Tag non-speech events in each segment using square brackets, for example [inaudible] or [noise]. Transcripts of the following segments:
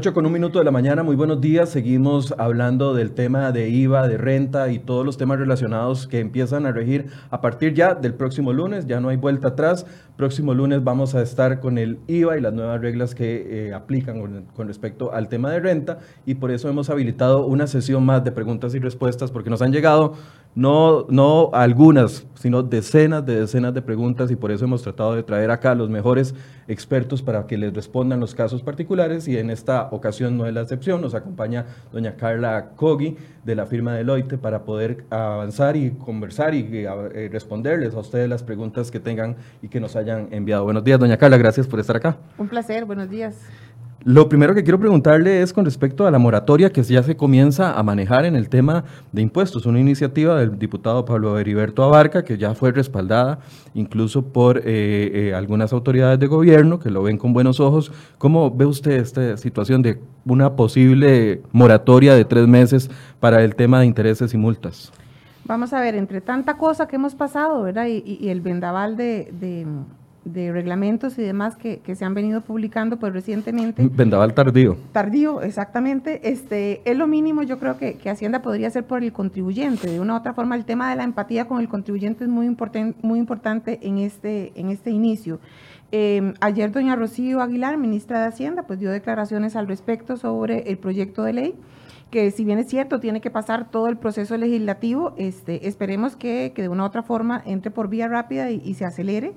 8 con un minuto de la mañana, muy buenos días. Seguimos hablando del tema de IVA, de renta y todos los temas relacionados que empiezan a regir a partir ya del próximo lunes. Ya no hay vuelta atrás. Próximo lunes vamos a estar con el IVA y las nuevas reglas que eh, aplican con, con, respecto al tema de renta. Y por eso hemos habilitado una sesión más de preguntas y respuestas porque nos han llegado no, no algunas, sino decenas de decenas de preguntas y por eso hemos tratado de traer acá a los mejores expertos para que les respondan los casos particulares y en esta ocasión no es la excepción. Nos acompaña doña Carla Kogi de la firma Deloitte para poder avanzar y conversar y eh, responderles a ustedes las preguntas que tengan y que nos hayan enviado. Buenos días, doña Carla, gracias por estar acá. Un placer, buenos días. Lo primero que quiero preguntarle es con respecto a la moratoria que ya se comienza a manejar en el tema de impuestos, una iniciativa del diputado Pablo Heriberto Abarca que ya fue respaldada incluso por eh, eh, algunas autoridades de gobierno que lo ven con buenos ojos. ¿Cómo ve usted esta situación de una posible moratoria de tres meses para el tema de intereses y multas? Vamos a ver, entre tanta cosa que hemos pasado, ¿verdad? Y, el vendaval de de reglamentos y demás que, se han venido publicando pues recientemente. [laughs] Vendaval tardío. Tardío, exactamente. Este, es lo mínimo yo creo que, Hacienda podría hacer por el contribuyente. De una u otra forma, el tema de la empatía con el contribuyente es muy, importante muy importante en este, en este inicio. Em, ayer doña Rocío Aguilar, ministra de Hacienda, pues dio declaraciones al respecto sobre el proyecto de ley que si bien es cierto, tiene que pasar todo el proceso legislativo, este, esperemos que, de una u otra forma entre por vía rápida y se acelere.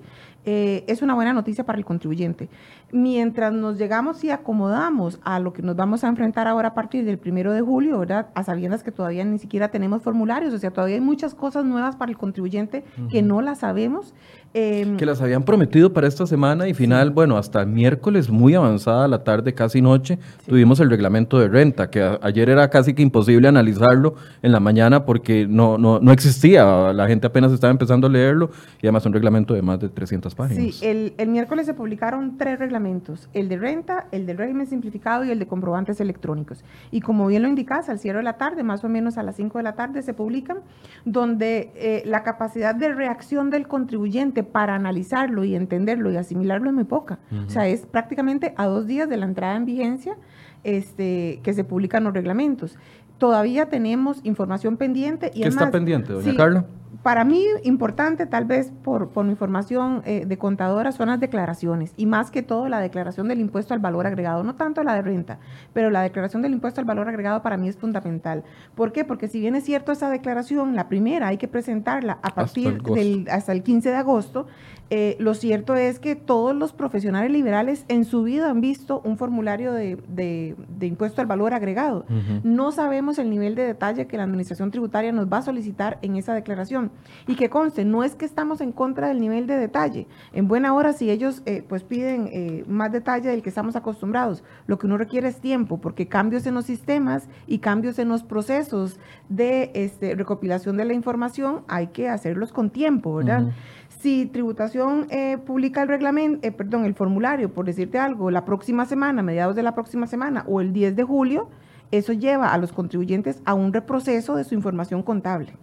Eh, es una buena noticia para el contribuyente. Mientras nos llegamos y acomodamos a lo que nos vamos a enfrentar ahora a partir del primero de julio, ¿verdad? A sabiendas que todavía ni siquiera tenemos formularios, o sea, todavía hay muchas cosas nuevas para el contribuyente que no las sabemos. Em, que las habían prometido para esta semana y final, bueno, hasta miércoles muy avanzada la tarde, casi noche, tuvimos el reglamento de renta, que ayer era casi que imposible analizarlo en la mañana porque no, no, no existía, la gente apenas estaba empezando a leerlo y además un reglamento de más de 300 páginas. Sí, el, el miércoles se publicaron tres reglamentos, el de renta, el del régimen simplificado y el de comprobantes electrónicos. Y como bien lo indicas, al cierre de la tarde, más o menos a las 5 de la tarde, se publican, donde eh, la capacidad de reacción del contribuyente para analizarlo y entenderlo y asimilarlo es muy poca. O sea, es prácticamente a dos días de la entrada en vigencia este, que se publican los reglamentos. Todavía tenemos información pendiente. Y ¿Qué está pendiente, doña Carla? Para mí importante, tal vez por, por mi información eh, de contadora, son las declaraciones y más que todo la declaración del impuesto al valor agregado, no tanto la de renta, pero la declaración del impuesto al valor agregado para mí es fundamental. ¿Por qué? Porque si bien es cierto esa declaración, la primera hay que presentarla a partir hasta el, del, hasta el 15 de agosto, eh, lo cierto es que todos los profesionales liberales en su vida han visto un formulario de, de, impuesto al valor agregado. No sabemos el nivel de detalle que la Administración Tributaria nos va a solicitar en esa declaración. Y que conste, no es que estamos en contra del nivel de detalle. En buena hora, si ellos eh, pues piden eh, más detalle del que estamos acostumbrados, lo que uno requiere es tiempo, porque cambios en los sistemas y cambios en los procesos de este, recopilación de la información hay que hacerlos con tiempo, ¿verdad? Si tributación eh, publica el reglamento, perdón, el formulario, por decirte algo, la próxima semana, mediados de la próxima semana o el 10 de julio, eso lleva a los contribuyentes a un reproceso de su información contable.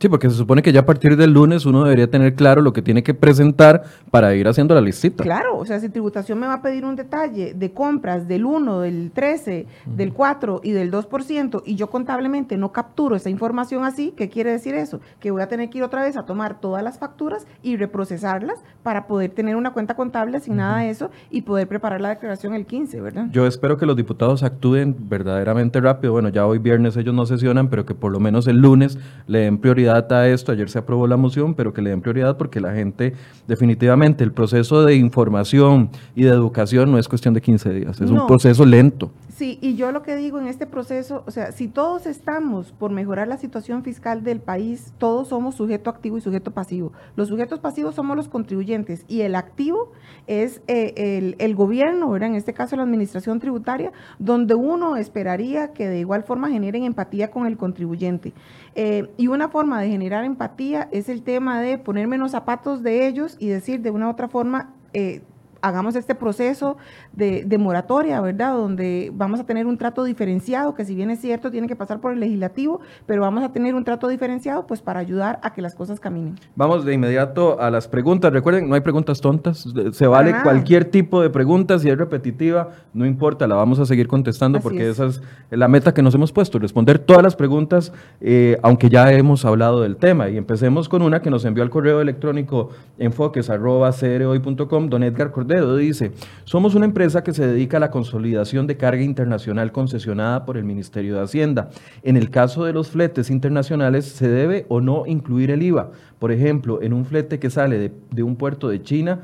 Sí, porque se supone que ya a partir del lunes uno debería tener claro lo que tiene que presentar para ir haciendo la listita. Claro, o sea, si tributación me va a pedir un detalle de compras del 1, del 13, del 4 y del 2% y yo contablemente no capturo esa información así, ¿qué quiere decir eso? Que voy a tener que ir otra vez a tomar todas las facturas y reprocesarlas para poder tener una cuenta contable asignada a eso y poder preparar la declaración el 15, ¿verdad? Yo espero que los diputados actúen verdaderamente rápido. Bueno, ya hoy viernes ellos no sesionan, pero que por lo menos el lunes le den prioridad a esto. Ayer se aprobó la moción, pero que le den prioridad porque la gente, definitivamente, el proceso de información y de educación no es cuestión de 15 días, es un proceso lento. Sí, y yo lo que digo en este proceso, o sea, si todos estamos por mejorar la situación fiscal del país, todos somos sujeto activo y sujeto pasivo. Los sujetos pasivos somos los contribuyentes y el activo es eh, el, gobierno, ¿verdad? en este caso la administración tributaria, donde uno esperaría que de igual forma generen empatía con el contribuyente. Eh, y una forma de generar empatía es el tema de ponerme en los zapatos de ellos y decir de una u otra forma, eh, hagamos este proceso de, de, moratoria, ¿verdad? Donde vamos a tener un trato diferenciado, que si bien es cierto, tiene que pasar por el legislativo, pero vamos a tener un trato diferenciado pues para ayudar a que las cosas caminen. Vamos de inmediato a las preguntas. Recuerden, no hay preguntas tontas, se vale cualquier tipo de pregunta, si es repetitiva, no importa, la vamos a seguir contestando porque esa es la meta que nos hemos puesto, responder todas las preguntas, eh, aunque ya hemos hablado del tema. Y empecemos con una que nos envió al correo electrónico enfoques.com, don Edgar Cordero dice, somos una empresa que se dedica a la consolidación de carga internacional concesionada por el Ministerio de Hacienda. En el caso de los fletes internacionales, ¿se debe o no incluir el IVA? Por ejemplo, en un flete que sale de, un puerto de China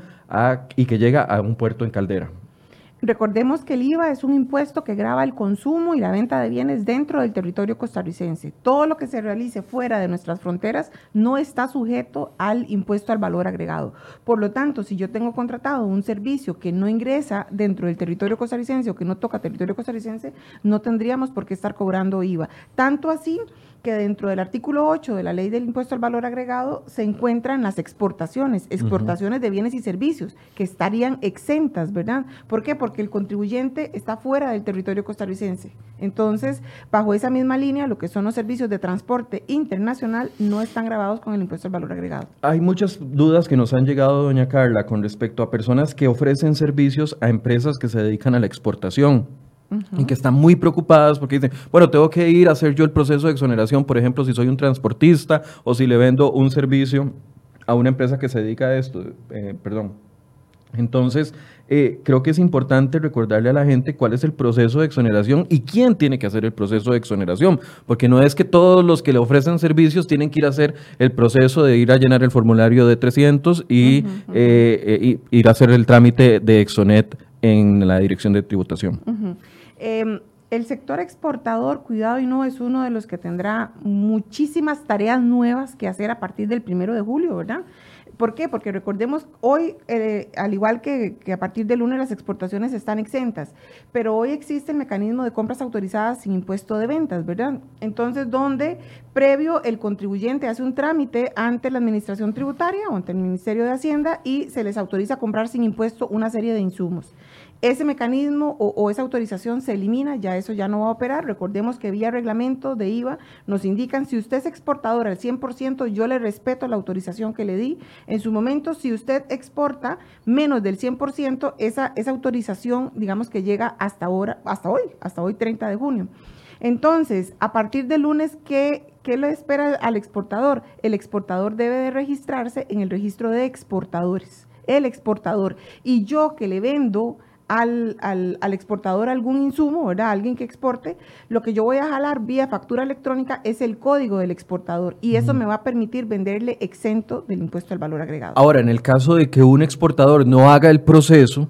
y que llega a un puerto en Caldera. Recordemos que el IVA es un impuesto que grava el consumo y la venta de bienes dentro del territorio costarricense. Todo lo que se realice fuera de nuestras fronteras no está sujeto al impuesto al valor agregado. Por lo tanto, si yo tengo contratado un servicio que no ingresa dentro del territorio costarricense o que no toca territorio costarricense, no tendríamos por qué estar cobrando IVA. Tanto así que dentro del artículo 8 de la ley del impuesto al valor agregado se encuentran las exportaciones, exportaciones de bienes y servicios que estarían exentas, ¿verdad? ¿Por qué? Porque el contribuyente está fuera del territorio costarricense. Entonces, bajo esa misma línea, lo que son los servicios de transporte internacional no están grabados con el impuesto al valor agregado. Hay muchas dudas que nos han llegado, doña Carla, con respecto a personas que ofrecen servicios a empresas que se dedican a la exportación y que están muy preocupadas porque dicen, bueno, tengo que ir a hacer yo el proceso de exoneración, por ejemplo, si soy un transportista o si le vendo un servicio a una empresa que se dedica a esto, eh, perdón. Entonces, eh, creo que es importante recordarle a la gente cuál es el proceso de exoneración y quién tiene que hacer el proceso de exoneración, porque no es que todos los que le ofrecen servicios tienen que ir a hacer el proceso de ir a llenar el formulario de 300 y, eh, ir a hacer el trámite de Exonet en la dirección de tributación. Em, el sector exportador, cuidado y no, es uno de los que tendrá muchísimas tareas nuevas que hacer a partir del primero de julio, ¿verdad? ¿Por qué? Porque recordemos, hoy, eh, al igual que, que, a partir del lunes las exportaciones están exentas, pero hoy existe el mecanismo de compras autorizadas sin impuesto de ventas, ¿verdad? Entonces, donde previo el contribuyente hace un trámite ante la Administración Tributaria o ante el Ministerio de Hacienda y se les autoriza a comprar sin impuesto una serie de insumos ese mecanismo o, esa autorización se elimina, ya eso ya no va a operar. Recordemos que vía reglamento de IVA nos indican si usted es exportador al 100%, yo le respeto la autorización que le di. En su momento, si usted exporta menos del 100%, esa, esa autorización, digamos que llega hasta ahora, hasta hoy, hasta hoy 30 de junio. Entonces, a partir del lunes, ¿qué, ¿qué le espera al exportador? El exportador debe de registrarse en el registro de exportadores. El exportador. Y yo que le vendo al, al, al, exportador algún insumo, ¿verdad? Alguien que exporte, lo que yo voy a jalar vía factura electrónica es el código del exportador y eso me va a permitir venderle exento del impuesto al valor agregado. Ahora, en el caso de que un exportador no haga el proceso,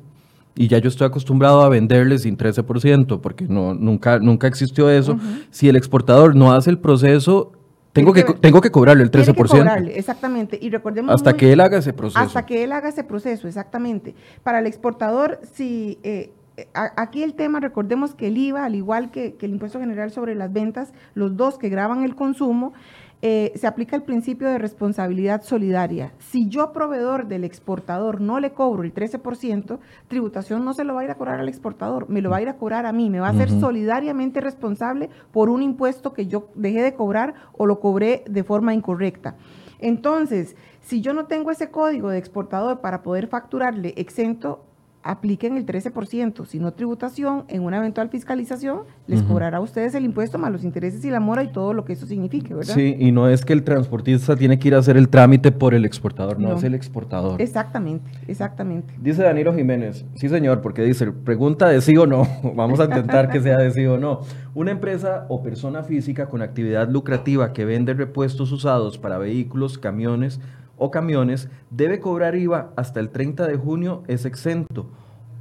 y ya yo estoy acostumbrado a venderle sin 13%, porque no, nunca, nunca existió eso, si el exportador no hace el proceso, tengo que, tengo que cobrarle el 13%. Que cobrarle, exactamente. Y recordemos. Hasta que él haga ese proceso. Hasta que él haga ese proceso, exactamente. Para el exportador, si. Eh, aquí el tema, recordemos que el IVA, al igual que, que el impuesto general sobre las ventas, los dos que graban el consumo, eh, se aplica el principio de responsabilidad solidaria. Si yo, proveedor del exportador, no le cobro el 13%, tributación no se lo va a ir a cobrar al exportador, me lo va a ir a cobrar a mí, me va a ser solidariamente responsable por un impuesto que yo dejé de cobrar o lo cobré de forma incorrecta. Entonces, si yo no tengo ese código de exportador para poder facturarle exento, apliquen el 13%, si no tributación, en una eventual fiscalización, les cobrará a ustedes el impuesto más los intereses y la mora y todo lo que eso signifique, ¿verdad? Sí, y no es que el transportista tiene que ir a hacer el trámite por el exportador, no, es el exportador. Exactamente, exactamente. Dice Danilo Jiménez, sí señor, porque dice, pregunta de sí o no, [laughs] vamos a intentar que sea de sí o no. Una empresa o persona física con actividad lucrativa que vende repuestos usados para vehículos, camiones, o camiones debe cobrar IVA hasta el 30 de junio es exento.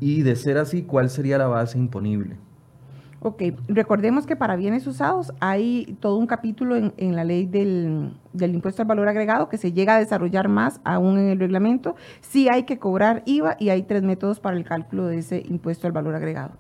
Y de ser así, ¿cuál sería la base imponible? Ok, recordemos que para bienes usados hay todo un capítulo en, la ley del, impuesto al valor agregado que se llega a desarrollar más aún en el reglamento. Sí hay que cobrar IVA y hay tres métodos para el cálculo de ese impuesto al valor agregado.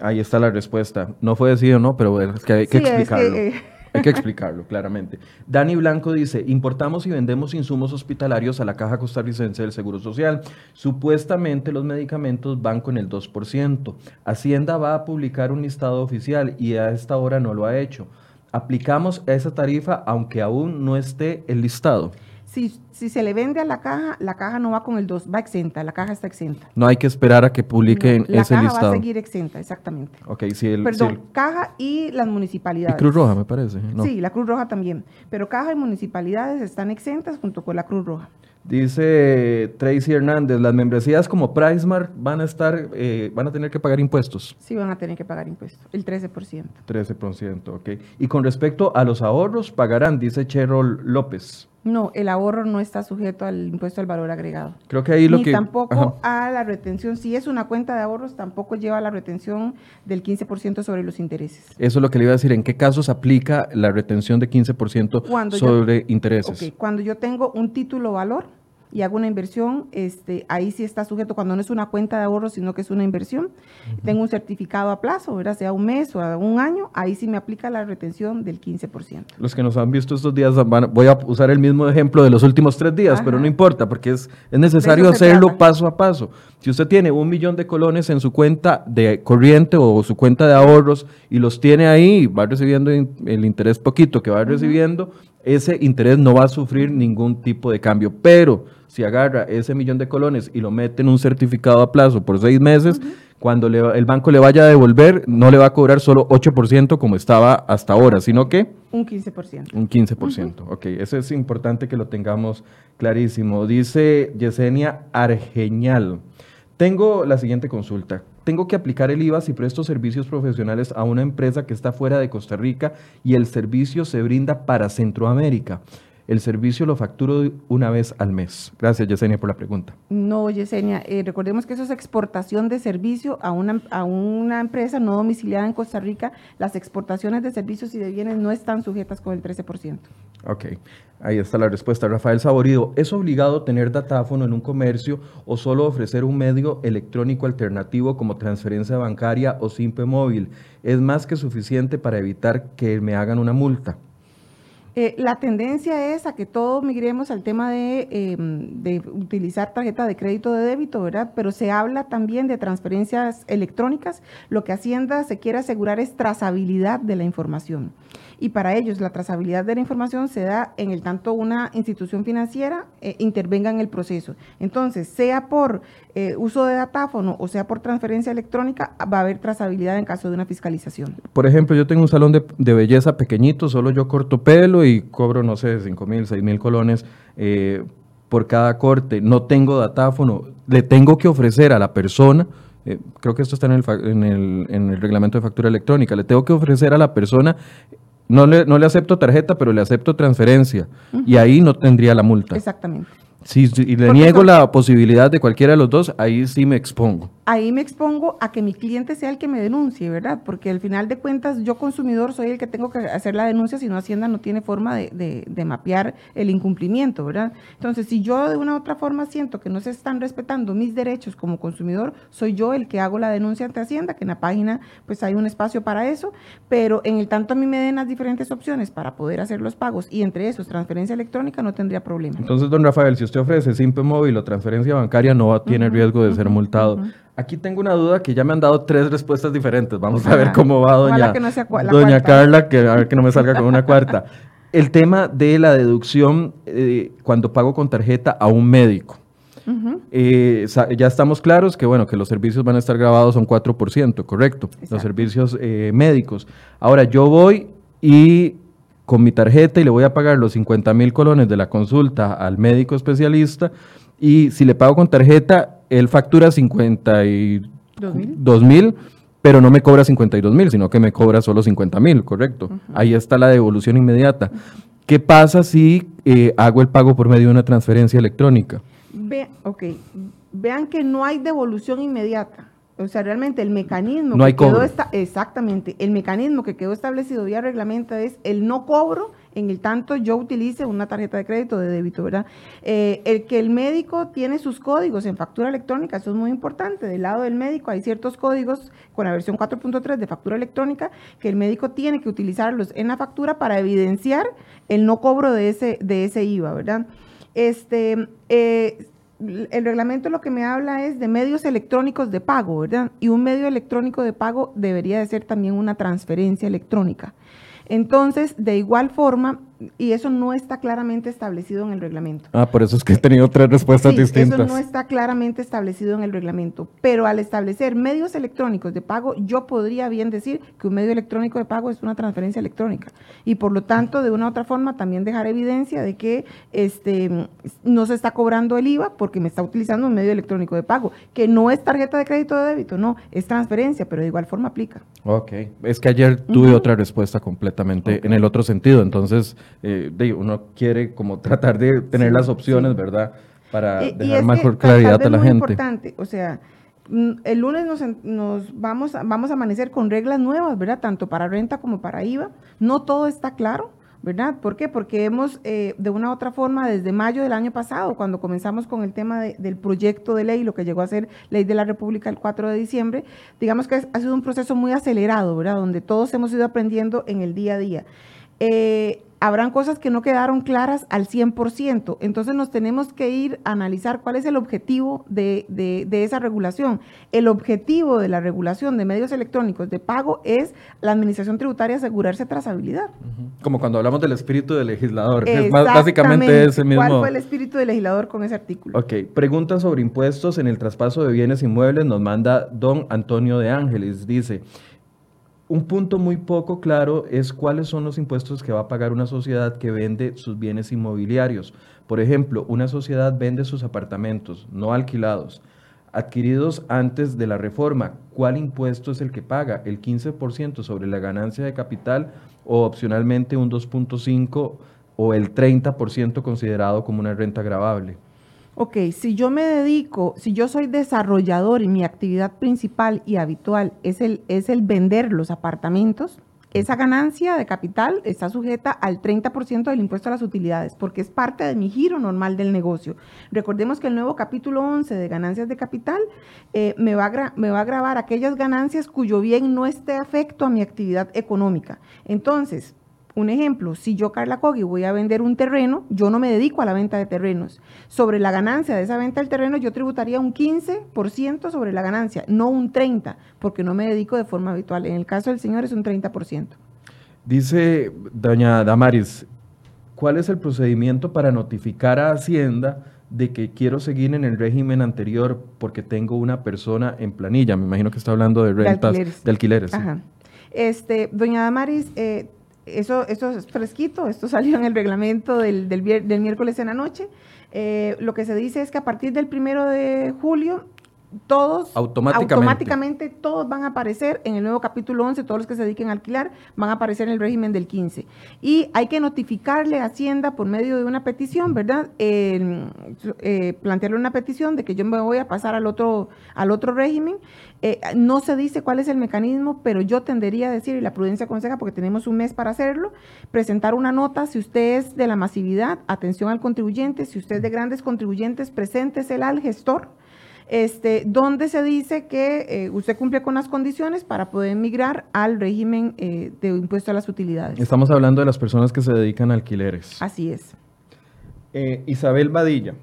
Ahí está la respuesta. No fue decidido, no, pero es que hay que explicarlo. Es Hay que explicarlo claramente. Dani Blanco dice, importamos y vendemos insumos hospitalarios a la Caja Costarricense del Seguro Social. Supuestamente los medicamentos van con el 2%. Hacienda va a publicar un listado oficial y a esta hora no lo ha hecho. Aplicamos esa tarifa aunque aún no esté el listado. Si, si se le vende a la caja, la caja no va con el 2, va exenta, la caja está exenta. No hay que esperar a que publiquen No, la ese caja listado. va a seguir exenta, exactamente. Ok, si el, si Perdón, el- caja y las municipalidades. y Cruz Roja, me parece. ¿no? Sí, la Cruz Roja también. Pero caja y municipalidades están exentas junto con la Cruz Roja. Dice Tracy Hernández, las membresías como PriceMart van a estar, eh, van a tener que pagar impuestos. Sí van a tener que pagar impuestos, el 13%. 13%, ok. Y con respecto a los ahorros, pagarán, dice Cheryl López. No, el ahorro no está sujeto al impuesto al valor agregado. Creo que ahí lo Ni que... tampoco Ajá. a la retención. Si es una cuenta de ahorros, tampoco lleva la retención del 15% sobre los intereses. Eso es lo que le iba a decir. ¿En qué casos aplica la retención de 15% Cuando yo- sobre intereses? Cuando yo tengo un título valor y hago una inversión, este, ahí sí está sujeto, cuando no es una cuenta de ahorros, sino que es una inversión, tengo un certificado a plazo, ¿verdad? sea un mes o a un año, ahí sí me aplica la retención del 15%. Los que nos han visto estos días, van- voy a usar el mismo ejemplo de los últimos tres días, pero no importa, porque es, es necesario hacerlo trata. paso a paso. Si usted tiene un millón de colones en su cuenta de corriente o su cuenta de ahorros y los tiene ahí, va recibiendo el interés poquito que va recibiendo, ese interés no va a sufrir ningún tipo de cambio. Pero si agarra ese millón de colones y lo mete en un certificado a plazo por seis meses, cuando le el banco le vaya a devolver, no le va a cobrar solo 8% como estaba hasta ahora, sino que Un 15%. un 15%. Ok, eso es importante que lo tengamos clarísimo. Dice Yesenia Argeñal. Tengo la siguiente consulta. Tengo que aplicar el IVA si presto servicios profesionales a una empresa que está fuera de Costa Rica y el servicio se brinda para Centroamérica. El servicio lo facturo una vez al mes. Gracias, Yesenia, por la pregunta. No, Yesenia, eh, recordemos que eso es exportación de servicio a una, a una empresa no domiciliada en Costa Rica. Las exportaciones de servicios y de bienes no están sujetas con el 13%. Ok, ahí está la respuesta. Rafael Saborido, ¿es obligado tener datáfono en un comercio o solo ofrecer un medio electrónico alternativo como transferencia bancaria o simple móvil? ¿Es más que suficiente para evitar que me hagan una multa? Eh, la tendencia es a que todos migremos al tema de, de utilizar tarjeta de crédito de débito, ¿verdad? Pero se habla también de transferencias electrónicas. Lo que Hacienda se quiere asegurar es trazabilidad de la información. Y para ellos la trazabilidad de la información se da en el tanto una institución financiera eh, intervenga en el proceso. Entonces, sea por eh, uso de datáfono o sea por transferencia electrónica, va a haber trazabilidad en caso de una fiscalización. Por ejemplo, yo tengo un salón de belleza pequeñito, solo yo corto pelo y cobro, no sé, 5 mil, 6 mil colones eh, por cada corte. No tengo datáfono. Le tengo que ofrecer a la persona, eh, creo que esto está en el, en, el, en el reglamento de factura electrónica, le tengo que ofrecer a la persona, no le, no le acepto tarjeta, pero le acepto transferencia. Y ahí no tendría la multa. Exactamente. Y le Porque niego la posibilidad de cualquiera de los dos, ahí sí me expongo. ahí me expongo a que mi cliente sea el que me denuncie, ¿verdad? Porque al final de cuentas yo consumidor soy el que tengo que hacer la denuncia, si no Hacienda no tiene forma de, de- de mapear el incumplimiento, ¿verdad? Entonces, si yo de una u otra forma siento que no se están respetando mis derechos como consumidor, soy yo el que hago la denuncia ante Hacienda, que en la página pues hay un espacio para eso, pero en el tanto a mí me den las diferentes opciones para poder hacer los pagos y entre esos transferencia electrónica no tendría problema. Entonces, don Rafael, si usted ofrece simple móvil o transferencia bancaria, no va- tiene riesgo de ser multado. Aquí tengo una duda que ya me han dado tres respuestas diferentes. Vamos a ver cómo va doña, no doña. Carla, que a ver que no me salga con una cuarta. El tema de la deducción eh, cuando pago con tarjeta a un médico. Eh, ya estamos claros que bueno que los servicios van a estar grabados a un 4%, correcto. Los servicios eh, médicos. Ahora yo voy y con mi tarjeta y le voy a pagar los 50 mil colones de la consulta al médico especialista y si le pago con tarjeta, él factura 52 mil, pero no me cobra 52 mil, sino que me cobra solo 50 mil, correcto. Ahí está la devolución inmediata. ¿Qué pasa si eh, hago el pago por medio de una transferencia electrónica? Ve, ok, vean que no hay devolución inmediata. O sea, realmente el mecanismo No que quedó esta- exactamente, el mecanismo que quedó establecido vía reglamento es el no cobro en el tanto yo utilice una tarjeta de crédito de débito, ¿verdad? Eh, el que el médico tiene sus códigos en factura electrónica, eso es muy importante. Del lado del médico hay ciertos códigos con la versión 4.3 de factura electrónica que el médico tiene que utilizarlos en la factura para evidenciar el no cobro de ese, de ese IVA, ¿verdad? Este, eh, el reglamento lo que me habla es de medios electrónicos de pago, ¿verdad? Y un medio electrónico de pago debería de ser también una transferencia electrónica. Entonces, de igual forma, y eso no está claramente establecido en el reglamento. Ah, por eso es que he tenido tres respuestas distintas. Eso no está claramente establecido en el reglamento, pero al establecer medios electrónicos de pago, yo podría bien decir que un medio electrónico de pago es una transferencia electrónica y por lo tanto, de una u otra forma, también dejar evidencia de que este, no se está cobrando el IVA porque me está utilizando un medio electrónico de pago, que no es tarjeta de crédito de débito, no, es transferencia, pero de igual forma aplica. Ok, es que ayer tuve otra respuesta completamente en el otro sentido, entonces eh, uno quiere como tratar de tener las opciones, ¿verdad? Para dejar mejor claridad a la gente. importante, o sea, mm, el lunes nos, nos, vamos, vamos a amanecer con reglas nuevas, ¿verdad? Tanto para renta como para IVA. No todo está claro, ¿verdad? ¿Por qué? Porque hemos, eh, de una u otra forma, desde mayo del año pasado, cuando comenzamos con el tema del proyecto de ley, lo que llegó a ser ley de la República el 4 de diciembre, digamos que ha sido un proceso muy acelerado, ¿verdad? Donde todos hemos ido aprendiendo en el día a día. Eh, habrán cosas que no quedaron claras al 100%. Entonces nos tenemos que ir a analizar cuál es el objetivo de, esa regulación. El objetivo de la regulación de medios electrónicos de pago es la administración tributaria asegurarse trazabilidad. Como cuando hablamos del espíritu del legislador. Es básicamente ese mismo. ¿Cuál fue el espíritu del legislador con ese artículo? Ok. Pregunta sobre impuestos en el traspaso de bienes inmuebles nos manda don Antonio de Ángeles. Dice un punto muy poco claro es cuáles son los impuestos que va a pagar una sociedad que vende sus bienes inmobiliarios. Por ejemplo, una sociedad vende sus apartamentos no alquilados, adquiridos antes de la reforma. ¿Cuál impuesto es el que paga? ¿El 15% sobre la ganancia de capital o opcionalmente un 2.5% o el 30% considerado como una renta grabable? Ok, si yo me dedico, si yo soy desarrollador y mi actividad principal y habitual es el, es el vender los apartamentos, esa ganancia de capital está sujeta al 30% del impuesto a las utilidades, porque es parte de mi giro normal del negocio. Recordemos que el nuevo capítulo 11 de ganancias de capital eh, me, va a me va a grabar aquellas ganancias cuyo bien no esté afecto a mi actividad económica. Entonces, un ejemplo, si yo, Carla Cogui, voy a vender un terreno, yo no me dedico a la venta de terrenos. Sobre la ganancia de esa venta del terreno, yo tributaría un 15% sobre la ganancia, no un 30%, porque no me dedico de forma habitual. En el caso del señor es un 30%. Dice doña Damaris, ¿cuál es el procedimiento para notificar a Hacienda de que quiero seguir en el régimen anterior porque tengo una persona en planilla? Me imagino que está hablando de rentas, de alquileres. Ajá. Este, doña Damaris, eh, eso, eso es fresquito, esto [laughs] salió en el reglamento del, del, miércoles en la noche. Eh, lo que se dice es que a partir del primero de julio todos automáticamente. todos van a aparecer en el nuevo capítulo 11, todos los que se dediquen a alquilar van a aparecer en el régimen del 15. Y hay que notificarle a Hacienda por medio de una petición, ¿verdad? Eh, plantearle una petición de que yo me voy a pasar al otro, al otro régimen. Eh, no se dice cuál es el mecanismo, pero yo tendería a decir, y la prudencia aconseja, porque tenemos un mes para hacerlo, presentar una nota, si usted es de la masividad, atención al contribuyente, si usted es de grandes contribuyentes, preséntesela al gestor este, donde se dice que eh, usted cumple con las condiciones para poder migrar al régimen eh, de impuesto a las utilidades. Estamos hablando de las personas que se dedican a alquileres. Así es. Eh, Isabel Badilla.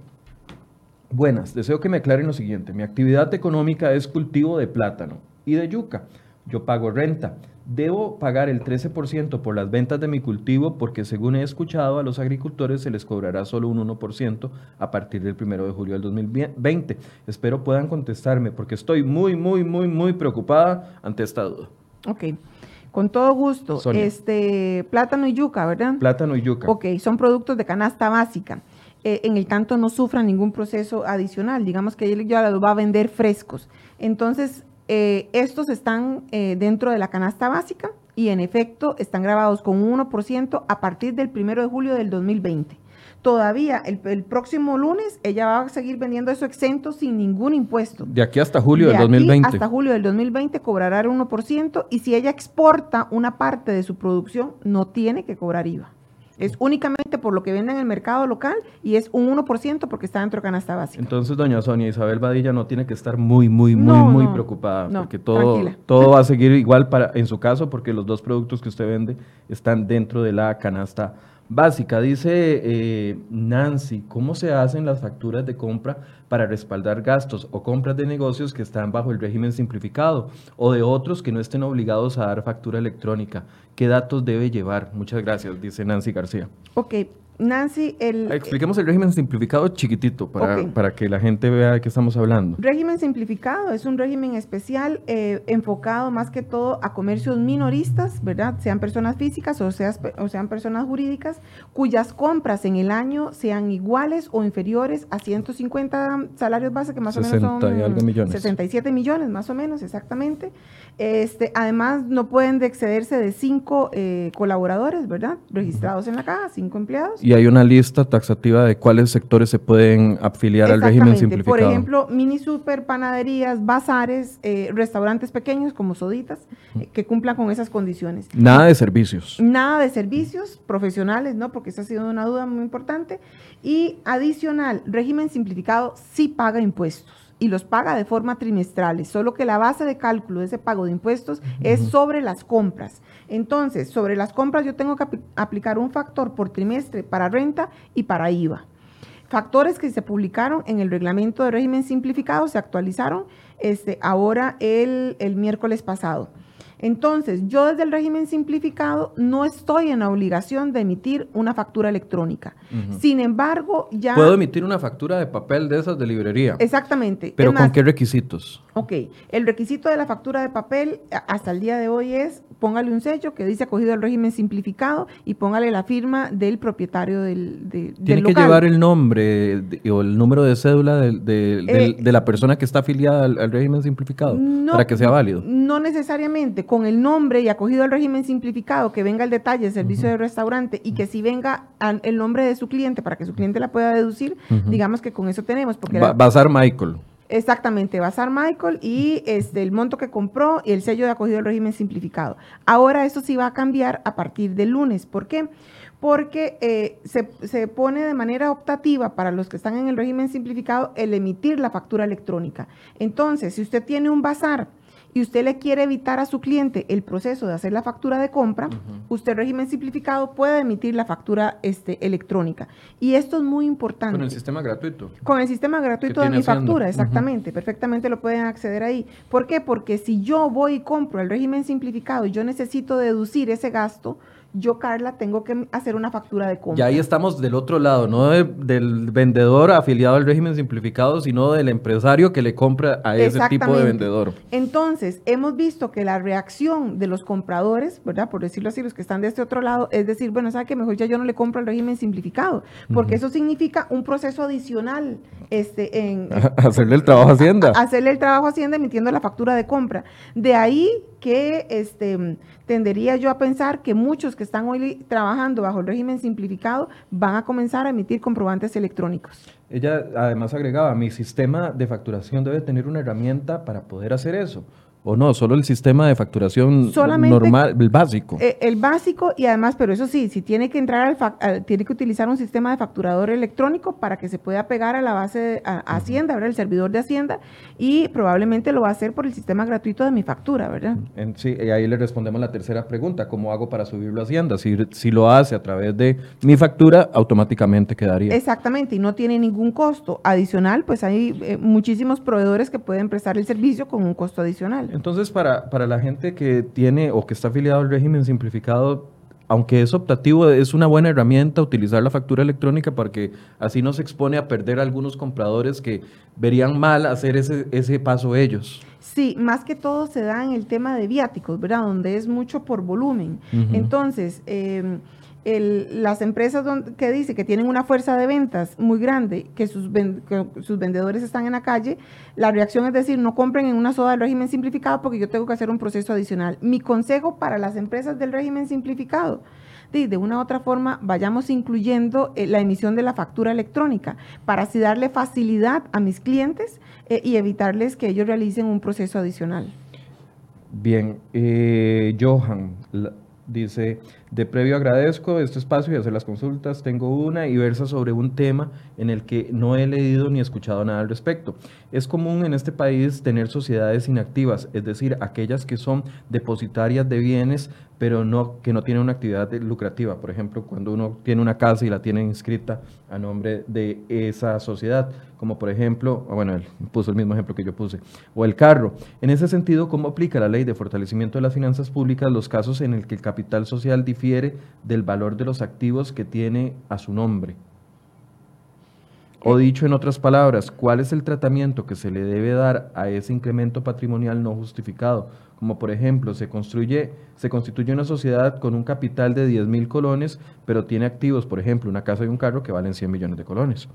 Buenas, deseo que me aclaren lo siguiente. Mi actividad económica es cultivo de plátano y de yuca. Yo pago renta. Debo pagar el 13% por las ventas de mi cultivo porque según he escuchado a los agricultores se les cobrará solo un 1% a partir del 1 de julio del 2020. Espero puedan contestarme porque estoy muy, muy, muy, muy preocupada ante esta duda. Ok. Con todo gusto. Este, plátano y yuca, ¿verdad? Plátano y yuca. Ok, son productos de canasta básica. Eh, en el tanto no sufran ningún proceso adicional. Digamos que él ya los va a vender frescos. Entonces, eh, estos están eh, dentro de la canasta básica y en efecto están grabados con un 1% a partir del 1 de julio del 2020. Todavía el, próximo lunes ella va a seguir vendiendo eso exento sin ningún impuesto. De aquí hasta julio del 2020. hasta julio del 2020 cobrará el 1% y si ella exporta una parte de su producción no tiene que cobrar IVA. Es únicamente por lo que venden en el mercado local y es un 1% porque está dentro de canasta básica. Entonces, doña Sonia Isabel Badilla no tiene que estar muy, muy, muy, muy preocupada porque todo, todo va a seguir igual para, en su caso porque los dos productos que usted vende están dentro de la canasta básica. Dice eh, Nancy, ¿cómo se hacen las facturas de compra para respaldar gastos o compras de negocios que están bajo el régimen simplificado o de otros que no estén obligados a dar factura electrónica? ¿Qué datos debe llevar? Muchas gracias, dice Nancy García. Ok, Nancy, el... Expliquemos el régimen simplificado chiquitito para, para, que la gente vea de qué estamos hablando. Régimen simplificado es un régimen especial eh, enfocado más que todo a comercios minoristas, ¿verdad? Sean personas físicas o, o sean personas jurídicas, cuyas compras en el año sean iguales o inferiores a 150 salarios base, que más o menos son millones. 67 millones, más o menos, exactamente. Este, además, no pueden excederse de cinco eh, colaboradores, ¿verdad? Registrados en la caja, cinco empleados. Y hay una lista taxativa de cuáles sectores se pueden afiliar al régimen simplificado. Por ejemplo, mini super, panaderías, bazares, eh, restaurantes pequeños como soditas, eh, que cumplan con esas condiciones. Nada de servicios. Nada de servicios profesionales, ¿no? Porque esa ha sido una duda muy importante. Y adicional, régimen simplificado sí paga impuestos y los paga de forma trimestral, solo que la base de cálculo de ese pago de impuestos es sobre las compras. Entonces, sobre las compras yo tengo que aplicar un factor por trimestre para renta y para IVA. Factores que se publicaron en el reglamento de régimen simplificado, se actualizaron este, ahora el, el miércoles pasado. Entonces, yo desde el régimen simplificado no estoy en la obligación de emitir una factura electrónica. Sin embargo, ya... Puedo emitir una factura de papel de esas de librería. Exactamente. Pero ¿con qué requisitos? Ok, el requisito de la factura de papel hasta el día de hoy es póngale un sello que dice acogido al régimen simplificado y póngale la firma del propietario del, de, Tiene que llevar el nombre o el número de cédula eh, de, la persona que está afiliada al, régimen simplificado para que sea válido. No necesariamente con el nombre y acogido al régimen simplificado, que venga el detalle, servicio de restaurante, y que si venga el nombre de su cliente para que su cliente la pueda deducir, digamos que con eso tenemos. Porque Va, a ser Michael. Exactamente, Bazar Michael y este, el monto que compró y el sello de acogido al régimen simplificado. Ahora eso sí va a cambiar a partir del lunes. ¿Por qué? Porque eh, se, se, pone de manera optativa para los que están en el régimen simplificado el emitir la factura electrónica. Entonces, si usted tiene un bazar y usted le quiere evitar a su cliente el proceso de hacer la factura de compra, usted régimen simplificado puede emitir la factura este, electrónica. Y esto es muy importante. Con el sistema gratuito. Con el sistema gratuito de mi factura, exactamente, perfectamente lo pueden acceder ahí. ¿Por qué? Porque si yo voy y compro el régimen simplificado y yo necesito deducir ese gasto, yo, Carla, tengo que hacer una factura de compra. Y ahí estamos del otro lado, no del vendedor afiliado al régimen simplificado, sino del empresario que le compra a ese tipo de vendedor. Entonces, hemos visto que la reacción de los compradores, ¿verdad? Por decirlo así, los que están de este otro lado, es decir, bueno, ¿sabe que mejor ya yo no le compro el régimen simplificado? Porque eso significa un proceso adicional este, en... [laughs] hacerle el trabajo a Hacienda. [laughs] hacerle el trabajo a Hacienda emitiendo la factura de compra. De ahí que este, tendería yo a pensar que muchos que están hoy trabajando bajo el régimen simplificado van a comenzar a emitir comprobantes electrónicos. Ella además agregaba, mi sistema de facturación debe tener una herramienta para poder hacer eso. ¿O no? Solo el sistema de facturación normal, el básico. Eh, el básico y además, pero eso sí, si tiene que entrar al, tiene que utilizar un sistema de facturador electrónico para que se pueda pegar a la base de Hacienda, ¿verdad? El servidor de Hacienda y probablemente lo va a hacer por el sistema gratuito de mi factura, ¿verdad? sí, y ahí le respondemos la tercera pregunta, ¿cómo hago para subirlo a Hacienda? Si, si lo hace a través de mi factura, automáticamente quedaría. Exactamente, y no tiene ningún costo adicional, pues hay eh, muchísimos proveedores que pueden prestar el servicio con un costo adicional. Entonces, para, para la gente que tiene o que está afiliado al régimen simplificado, aunque es optativo, es una buena herramienta utilizar la factura electrónica porque así no se expone a perder a algunos compradores que verían mal hacer ese, ese paso ellos. Sí, más que todo se da en el tema de viáticos, ¿verdad? Donde es mucho por volumen. Entonces, eh, las empresas que dice que tienen una fuerza de ventas muy grande, que sus, sus vendedores están en la calle, la reacción es decir, no compren en una soda del régimen simplificado porque yo tengo que hacer un proceso adicional. Mi consejo para las empresas del régimen simplificado, de, de una u otra forma vayamos incluyendo eh, la emisión de la factura electrónica para así darle facilidad a mis clientes eh, y evitarles que ellos realicen un proceso adicional. Bien, eh, Johan dice, De previo agradezco este espacio y hacer las consultas. Tengo una y versa sobre un tema en el que no he leído ni escuchado nada al respecto. Es común en este país tener sociedades inactivas, es decir, aquellas que son depositarias de bienes, pero no, que no tienen una actividad lucrativa. Por ejemplo, cuando uno tiene una casa y la tiene inscrita a nombre de esa sociedad, como por ejemplo, bueno, puso el mismo ejemplo que yo puse, o el carro. En ese sentido, ¿cómo aplica la ley de fortalecimiento de las finanzas públicas los casos en el que el capital social del valor de los activos que tiene a su nombre? O dicho en otras palabras, ¿cuál es el tratamiento que se le debe dar a ese incremento patrimonial no justificado? Como por ejemplo, se construye, se constituye una sociedad con un capital de 10 mil colones, pero tiene activos, por ejemplo, una casa y un carro que valen 100 millones de colones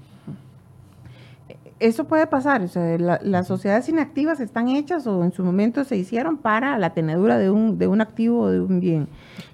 eso puede pasar. las sociedades inactivas están hechas o en su momento se hicieron para la tenedura de un, de un activo o de un bien.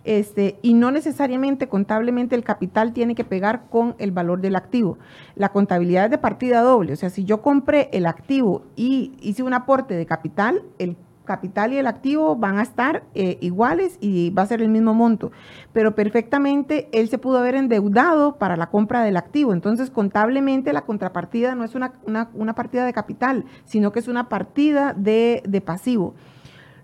Este, y no necesariamente contablemente el capital tiene que pegar con el valor del activo. La contabilidad es de partida doble. O sea, si yo compré el activo y hice un aporte de capital, el capital y el activo van a estar eh, iguales y va a ser el mismo monto. Pero perfectamente él se pudo haber endeudado para la compra del activo. Entonces, contablemente la contrapartida no es una, una, partida de capital, sino que es una partida de, de pasivo.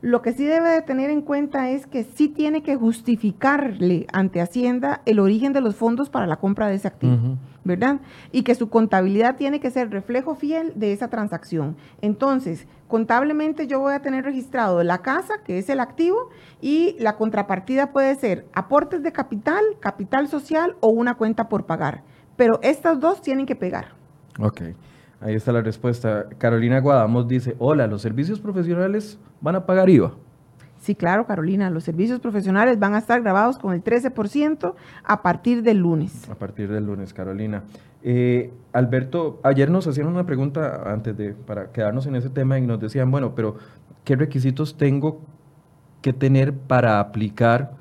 Lo que sí debe de tener en cuenta es que sí tiene que justificarle ante Hacienda el origen de los fondos para la compra de ese activo, ¿verdad? Y que su contabilidad tiene que ser reflejo fiel de esa transacción. Entonces, contablemente yo voy a tener registrado la casa, que es el activo, y la contrapartida puede ser aportes de capital, capital social o una cuenta por pagar. Pero estas dos tienen que pegar. Ok. Ahí está la respuesta. Carolina Guadamos dice, hola, ¿los servicios profesionales van a pagar IVA? Sí, claro, Carolina, los servicios profesionales van a estar grabados con el 13% a partir del lunes. A partir del lunes, Carolina. Eh, Alberto, ayer nos hacían una pregunta antes de, para quedarnos en ese tema y nos decían, bueno, pero ¿qué requisitos tengo que tener para aplicar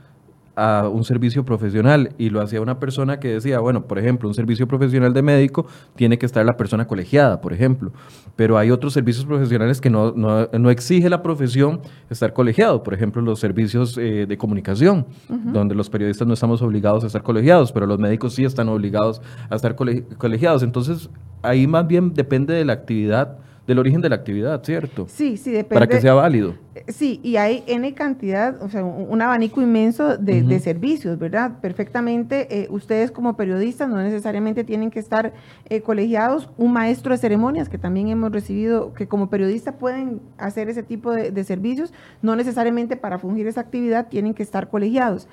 a un servicio profesional y lo hacía una persona que decía, bueno, por ejemplo, un servicio profesional de médico tiene que estar la persona colegiada, por ejemplo, pero hay otros servicios profesionales que no, no, exige la profesión estar colegiado, por ejemplo, los servicios eh, de comunicación, donde los periodistas no estamos obligados a estar colegiados, pero los médicos sí están obligados a estar colegiados. Entonces, ahí más bien depende de la actividad del origen de la actividad, ¿cierto? Sí, sí, depende. Para que sea válido. Sí, y hay N cantidad, o sea, un abanico inmenso de, servicios, ¿verdad? Perfectamente, eh, ustedes como periodistas no necesariamente tienen que estar eh, colegiados. Un maestro de ceremonias, que también hemos recibido, que como periodista pueden hacer ese tipo de, servicios, no necesariamente para fungir esa actividad tienen que estar colegiados.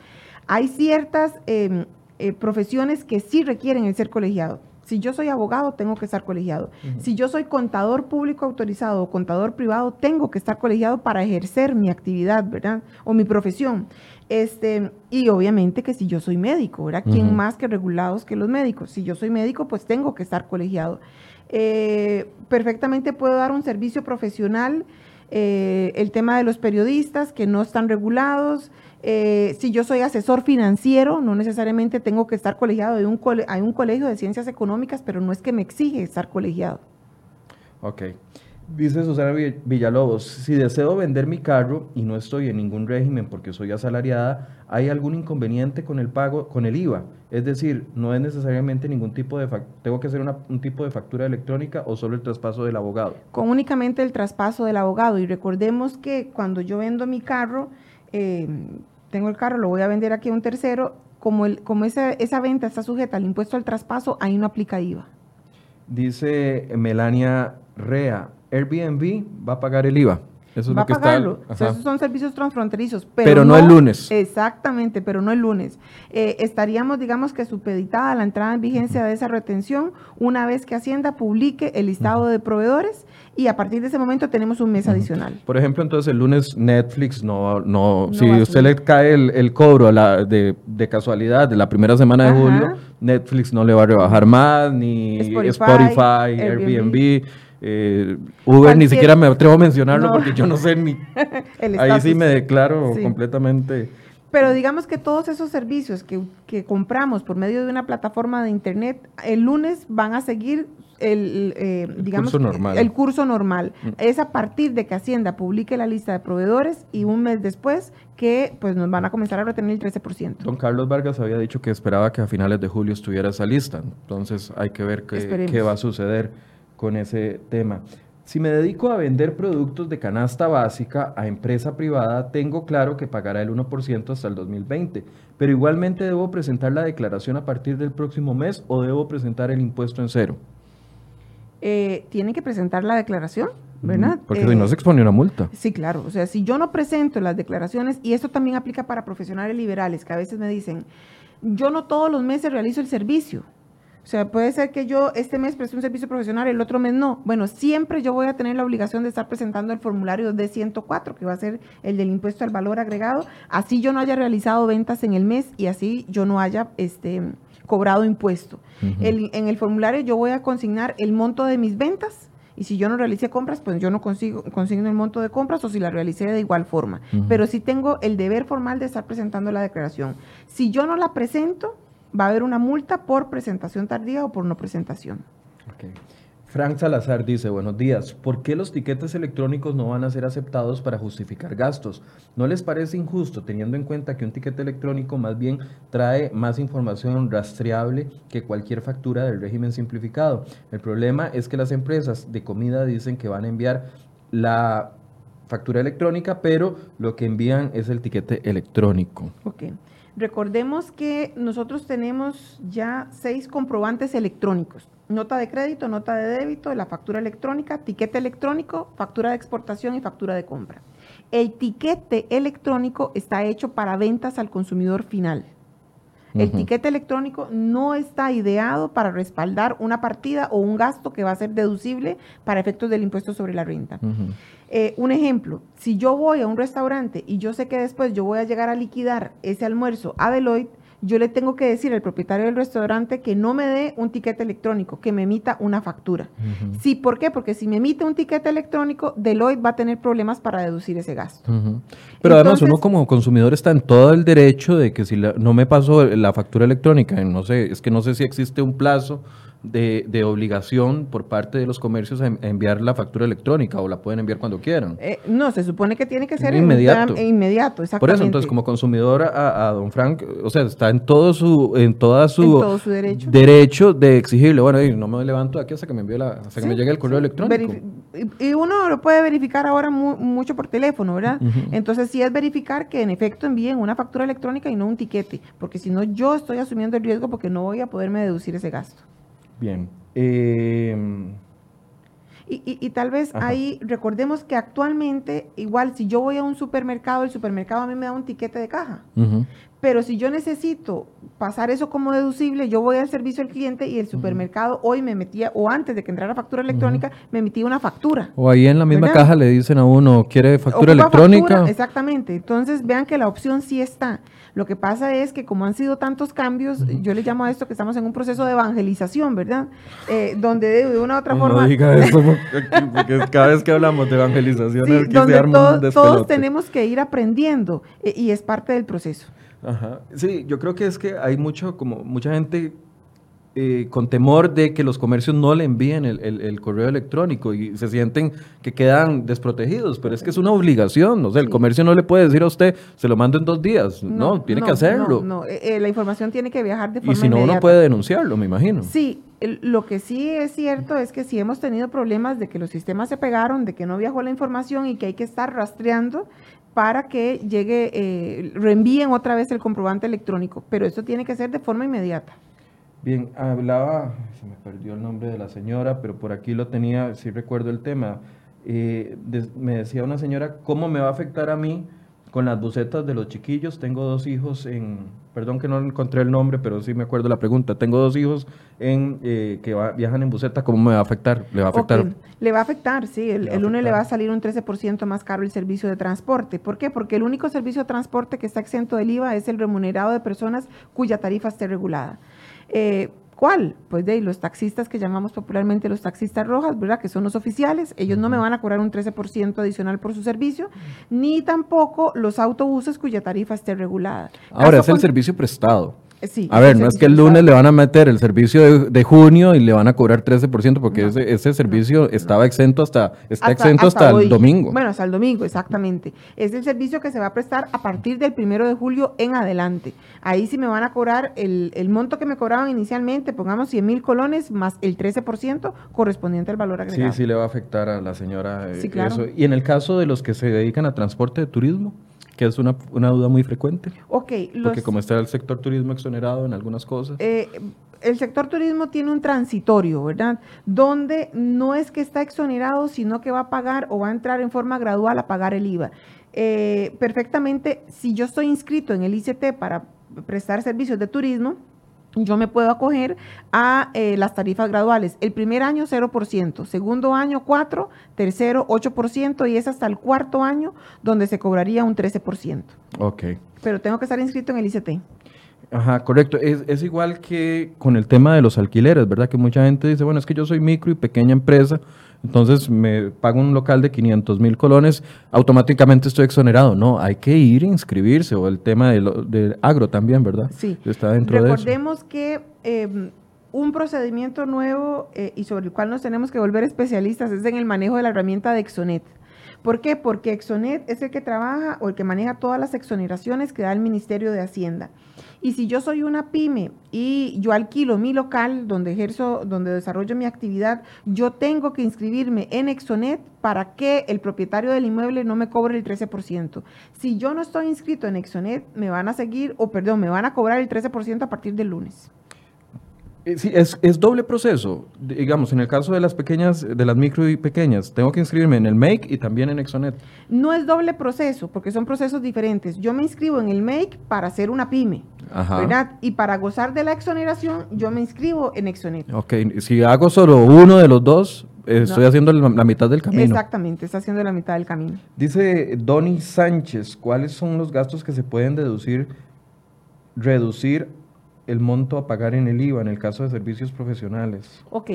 Hay ciertas em, eh, profesiones que sí requieren el ser colegiado si yo soy abogado, tengo que estar colegiado. Si yo soy contador público autorizado o contador privado, tengo que estar colegiado para ejercer mi actividad, ¿verdad? O mi profesión. Este, y obviamente que si yo soy médico, ¿verdad? ¿Quién más que regulados que los médicos? Si yo soy médico, pues tengo que estar colegiado. Eh, perfectamente puedo dar un servicio profesional. Eh, el tema de los periodistas que no están regulados, eh, si yo soy asesor financiero, no necesariamente tengo que estar colegiado. Hay un, hay un colegio de ciencias económicas, pero no es que me exige estar colegiado. Ok. Dice Susana Villalobos, si deseo vender mi carro y no estoy en ningún régimen porque soy asalariada, ¿hay algún inconveniente con el pago, con el IVA? Es decir, no es necesariamente ningún tipo de, tengo que hacer un tipo de factura electrónica o solo el traspaso del abogado. Con únicamente el traspaso del abogado. Y recordemos que cuando yo vendo mi carro, eh, tengo el carro, lo voy a vender aquí a un tercero, como, el, como esa, esa venta está sujeta al impuesto al traspaso, ahí no aplica IVA. Dice Melania Rea, Airbnb va a pagar el IVA. Eso va a pagarlo. esos son servicios transfronterizos. Pero, no, el lunes. Exactamente, pero no el lunes. Eh, estaríamos, digamos que supeditada la entrada en vigencia de esa retención una vez que Hacienda publique el listado de proveedores y a partir de ese momento tenemos un mes adicional. Por ejemplo, entonces el lunes Netflix no, no, si usted le cae el, cobro la, de, casualidad de la primera semana de julio, Netflix no le va a rebajar más, ni Spotify, Airbnb eh, Uber ni siquiera me atrevo a mencionarlo porque yo no sé ni... [laughs] ahí sí me declaro completamente... Pero digamos que todos esos servicios que, compramos por medio de una plataforma de internet, el lunes van a seguir el, eh, digamos, curso normal. el curso normal. Mm. Es a partir de que Hacienda publique la lista de proveedores y un mes después que pues nos van a comenzar a retener el 13%. Don Carlos Vargas había dicho que esperaba que a finales de julio estuviera esa lista, entonces hay que ver qué, qué va a suceder con ese tema. Si me dedico a vender productos de canasta básica a empresa privada, tengo claro que pagará el 1% hasta el 2020, pero igualmente debo presentar la declaración a partir del próximo mes o debo presentar el impuesto en cero. Eh, tiene que presentar la declaración, ¿verdad? Porque si no se expone una multa. Sí, claro. O sea, si yo no presento las declaraciones, y esto también aplica para profesionales liberales, que a veces me dicen, yo no todos los meses realizo el servicio. O sea, puede ser que yo este mes preste un servicio profesional, el otro mes no. Bueno, siempre yo voy a tener la obligación de estar presentando el formulario D104, que va a ser el del impuesto al valor agregado. Así yo no haya realizado ventas en el mes y así yo no haya este, cobrado impuesto. en el formulario yo voy a consignar el monto de mis ventas. Y si yo no realicé compras, pues yo no consigo consigno el monto de compras o si la realicé de igual forma. Pero sí tengo el deber formal de estar presentando la declaración. Si yo no la presento, va a haber una multa por presentación tardía o por no presentación. Frank Salazar dice, buenos días, ¿por qué los tiquetes electrónicos no van a ser aceptados para justificar gastos? ¿No les parece injusto teniendo en cuenta que un tiquete electrónico más bien trae más información rastreable que cualquier factura del régimen simplificado? El problema es que las empresas de comida dicen que van a enviar la factura electrónica, pero lo que envían es el tiquete electrónico. Ok. Recordemos que nosotros tenemos ya seis comprobantes electrónicos. Nota de crédito, nota de débito, la factura electrónica, tiquete electrónico, factura de exportación y factura de compra. El tiquete electrónico está hecho para ventas al consumidor final. El tiquete electrónico no está ideado para respaldar una partida o un gasto que va a ser deducible para efectos del impuesto sobre la renta. Eh, un ejemplo, si yo voy a un restaurante y yo sé que después yo voy a llegar a liquidar ese almuerzo a Deloitte, yo le tengo que decir al propietario del restaurante que no me dé un tiquete electrónico, que me emita una factura. Sí, ¿por qué? Porque si me emite un tiquete electrónico, Deloitte va a tener problemas para deducir ese gasto. Pero además uno como consumidor está en todo el derecho de que si no me paso la factura electrónica, no sé, es que no sé si existe un plazo de, de, obligación por parte de los comercios a, enviar la factura electrónica o la pueden enviar cuando quieran. Eh, no, se supone que tiene que ser inmediato. inmediato Por eso, entonces, como consumidor a, don Frank, o sea, está en todo su, en toda su, derecho. de exigirle, bueno, no me levanto aquí hasta que me envíe la, hasta que me llegue el correo electrónico. y uno lo puede verificar ahora mucho por teléfono, ¿verdad? Entonces, sí es verificar que en efecto envíen una factura electrónica y no un tiquete, porque si no, yo estoy asumiendo el riesgo porque no voy a poderme deducir ese gasto. Bien. Eh, y, tal vez ahí recordemos que actualmente, igual si yo voy a un supermercado, el supermercado a mí me da un tiquete de caja. Pero si yo necesito pasar eso como deducible, yo voy al servicio al cliente y el supermercado hoy me metía, o antes de que entrara factura electrónica, me emitía una factura. O ahí en la misma caja le dicen a uno, ¿quiere factura electrónica? exactamente. Entonces vean que la opción sí está. Lo que pasa es que como han sido tantos cambios, yo le llamo a esto que estamos en un proceso de evangelización, ¿verdad? Eh, donde de, una u otra forma... No diga eso, porque, cada vez que hablamos de evangelización sí, donde todos tenemos que ir aprendiendo eh, y es parte del proceso. Ajá. Sí, yo creo que es que hay mucho, como mucha gente eh, con temor de que los comercios no le envíen el, correo electrónico y se sienten que quedan desprotegidos, pero es que es una obligación, o sea, el comercio no le puede decir a usted, se lo mando en dos días, no, tiene que hacerlo. No, no. Eh, eh, la información tiene que viajar de forma Y si no, uno puede denunciarlo, me imagino. Sí, lo que sí es cierto es que si hemos tenido problemas de que los sistemas se pegaron, de que no viajó la información y que hay que estar rastreando para que llegue, reenvíen otra vez el comprobante electrónico, pero eso tiene que ser de forma inmediata. Bien, hablaba, se me perdió el nombre de la señora, pero por aquí lo tenía, sí recuerdo el tema. Eh, me decía una señora, ¿cómo me va a afectar a mí con las bucetas de los chiquillos? Tengo dos hijos en, perdón que no encontré el nombre, pero sí me acuerdo la pregunta. Tengo dos hijos en eh, que viajan en buceta, ¿cómo me va a afectar? ¿Le va a afectar? Le va a afectar, sí. El, el lunes le va a salir un 13% más caro el servicio de transporte. ¿Por qué? Porque el único servicio de transporte que está exento del IVA es el remunerado de personas cuya tarifa esté regulada. Eh, ¿Cuál? Pues de los taxistas que llamamos popularmente los taxistas rojas, ¿verdad? Que son los oficiales. Ellos no me van a cobrar un 13% adicional por su servicio, ni tampoco los autobuses cuya tarifa esté regulada. Ahora, es el servicio prestado. Sí, A ver, no es que el lunes le van a meter el servicio de, de junio y le van a cobrar 13% porque ese, ese servicio estaba exento hasta, está exento hasta, el domingo. Bueno, hasta el domingo, exactamente. Es el servicio que se va a prestar a partir del primero de julio en adelante. Ahí sí me van a cobrar el, el monto que me cobraban inicialmente, pongamos 100 mil colones más el 13% correspondiente al valor sí, agregado. sí le va a afectar a la señora eh, Sí, claro. eso. Y en el caso de los que se dedican a transporte de turismo, que es una, una duda muy frecuente, Ok, los, porque como está el sector turismo exonerado en algunas cosas. eh, el sector turismo tiene un transitorio, ¿verdad? Donde no es que está exonerado, sino que va a pagar o va a entrar en forma gradual a pagar el IVA. Eh, perfectamente, si yo estoy inscrito en el ICT para prestar servicios de turismo, yo me puedo acoger a eh, las tarifas graduales. El primer año 0%, segundo año 4%, tercero 8% y es hasta el cuarto año donde se cobraría un 13%. ok. Pero tengo que estar inscrito en el ICT. Ajá, correcto. Es, es igual que con el tema de los alquileres, ¿verdad? Que mucha gente dice, bueno, es que yo soy micro y pequeña empresa, entonces me pago un local de 500 mil colones, automáticamente estoy exonerado. No, hay que ir a inscribirse, o el tema de lo- del agro también, ¿verdad? Sí. Está dentro de eso. Recordemos que eh, un procedimiento nuevo eh, y sobre el cual nos tenemos que volver especialistas es en el manejo de la herramienta de Exonet. ¿Por qué? Porque Exonet es el que trabaja o el que maneja todas las exoneraciones que da el Ministerio de Hacienda. Y si yo soy una pyme y yo alquilo mi local donde ejerzo, donde desarrollo mi actividad, yo tengo que inscribirme en Exonet para que el propietario del inmueble no me cobre el 13%. Si yo no estoy inscrito en Exonet, me van a seguir, o perdón, me van a cobrar el 13% a partir del lunes. Eh, Sí, es, es doble proceso. Digamos, en el caso de las pequeñas, de las micro y pequeñas, tengo que inscribirme en el MAKE y también en Exonet. No es doble proceso, porque son procesos diferentes. Yo me inscribo en el MAKE para ser una pyme, Ajá. ¿verdad? Y para gozar de la exoneración, yo me inscribo en Exonet. Ok, si hago solo uno de los dos, eh, estoy haciendo la, la mitad del camino. Exactamente, está haciendo la mitad del camino. Dice Donny Sánchez, ¿cuáles son los gastos que se pueden deducir, reducir el monto a pagar en el IVA en el caso de servicios profesionales? Ok.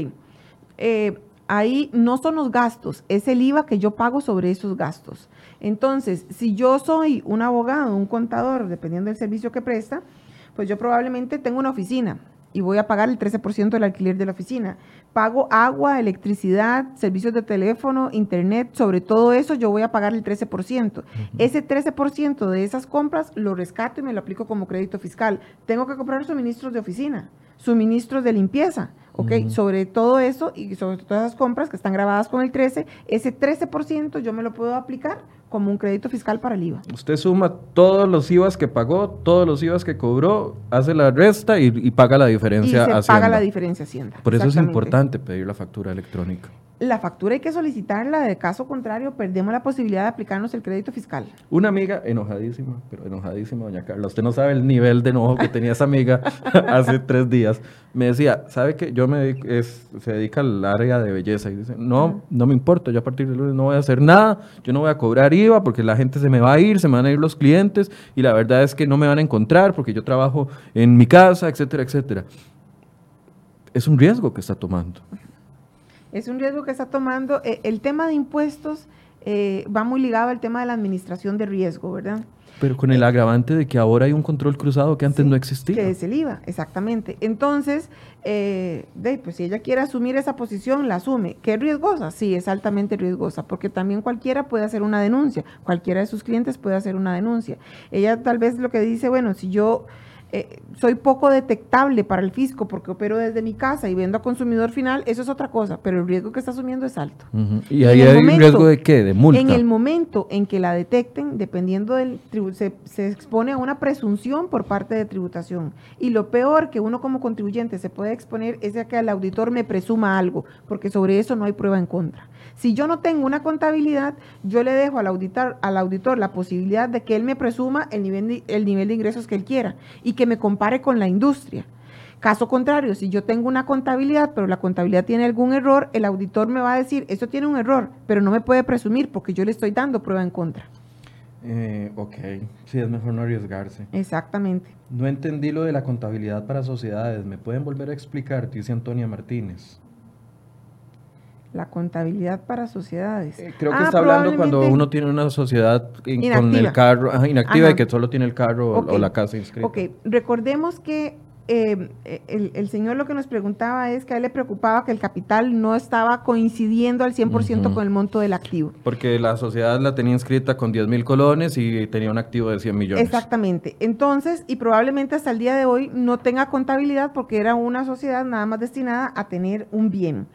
Eh, ahí no son los gastos, es el IVA que yo pago sobre esos gastos. Entonces, si yo soy un abogado, un contador, dependiendo del servicio que presta, pues yo probablemente tengo una oficina y voy a pagar el 13% del alquiler de la oficina. Pago agua, electricidad, servicios de teléfono, internet, sobre todo eso yo voy a pagar el 13%. Ese 13% de esas compras lo rescato y me lo aplico como crédito fiscal. Tengo que comprar suministros de oficina, suministros de limpieza, ¿ok? Sobre todo eso y sobre todas esas compras que están grabadas con el 13, ese 13% yo me lo puedo aplicar como un crédito fiscal para el IVA. Usted suma todos los IVAs que pagó, todos los IVAs que cobró, hace la resta y, y paga la Y diferencia se a paga la diferencia Hacienda. Por eso es importante pedir la factura electrónica. La factura hay que solicitarla, de caso contrario perdemos la posibilidad de aplicarnos el crédito fiscal. Una amiga enojadísima, pero enojadísima, doña Carla. Usted no sabe el nivel de enojo que tenía esa amiga [laughs] hace tres días. Me decía, ¿sabe qué? Yo me dedico- es- se dedica al área de belleza y dice, no, no me importa, yo a partir del lunes no voy a hacer nada, yo no voy a cobrar IVA porque la gente se me va a ir, se me van a ir los clientes y la verdad es que no me van a encontrar porque yo trabajo en mi casa, etcétera, etcétera. Es un riesgo que está tomando. Es un riesgo que está tomando. eh, el tema de impuestos eh, va muy ligado al tema de la administración de riesgo, ¿verdad? Pero con el agravante de que ahora hay un control cruzado que antes Sí, no existía. Que es el IVA, exactamente. Entonces, eh, de, pues si ella quiere asumir esa posición, la asume. ¿Qué es riesgosa? Sí, es altamente riesgosa, porque también cualquiera puede hacer una denuncia, cualquiera de sus clientes puede hacer una denuncia. Ella tal vez lo que dice, bueno, si yo eh, soy poco detectable para el fisco porque opero desde mi casa y vendo a consumidor final, eso es otra cosa, pero el riesgo que está asumiendo es alto. Y ahí el hay un riesgo de qué? De multa. En el momento en que la detecten, dependiendo del se, se expone a una presunción por parte de tributación. Y lo peor que uno como contribuyente se puede exponer es a que el auditor me presuma algo, porque sobre eso no hay prueba en contra. Si yo no tengo una contabilidad, yo le dejo al auditor, al auditor la posibilidad de que él me presuma el nivel, de, el nivel de ingresos que él quiera y que me compare con la industria. Caso contrario, si yo tengo una contabilidad, pero la contabilidad tiene algún error, el auditor me va a decir, esto tiene un error, pero no me puede presumir porque yo le estoy dando prueba en contra. Eh, ok, sí, es mejor no arriesgarse. Exactamente. No entendí lo de la contabilidad para sociedades. ¿Me pueden volver a explicar? Dice Antonia Martínez. La contabilidad para sociedades. Eh, creo que Ah, está hablando cuando uno tiene una sociedad in- con el carro ajá, inactiva Ajá. y que solo tiene el carro o- la casa inscrita. Ok, recordemos que eh, el, el señor lo que nos preguntaba es que a él le preocupaba que el capital no estaba coincidiendo al 100% Ujú. con el monto del activo. Porque la sociedad la tenía inscrita con 10 mil colones y tenía un activo de 100 millones. Exactamente. Entonces, y probablemente hasta el día de hoy no tenga contabilidad porque era una sociedad nada más destinada a tener un bien.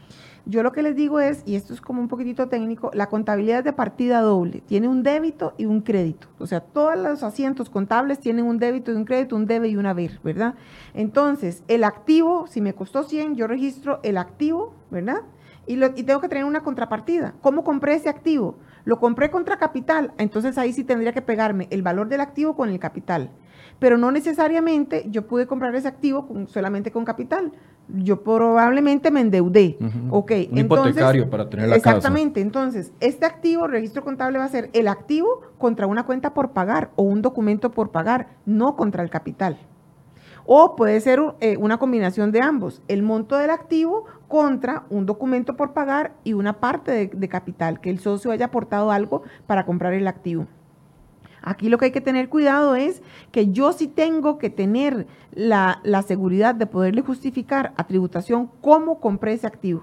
Yo lo que les digo es, y esto es como un poquitito técnico, la contabilidad es de partida doble. Tiene un débito y un crédito. O sea, todos los asientos contables tienen un débito y un crédito, un debe y un haber, ¿verdad? Entonces, el activo, si me costó 100, yo registro el activo, ¿verdad? Y, lo- y tengo que tener una contrapartida. ¿Cómo compré ese activo? Lo compré contra capital, entonces ahí sí tendría que pegarme el valor del activo con el capital. Pero no necesariamente yo pude comprar ese activo solamente con capital. Yo probablemente me endeudé. Ujú. Ok, Un hipotecario para tener la casa. Exactamente. Entonces, este activo, registro contable va a ser el activo contra una cuenta por pagar o un documento por pagar, no contra el capital. O puede ser eh, una combinación de ambos, el monto del activo contra un documento por pagar y una parte de, de capital, que el socio haya aportado algo para comprar el activo. Aquí lo que hay que tener cuidado es que yo sí tengo que tener la, la seguridad de poderle justificar a tributación cómo compré ese activo.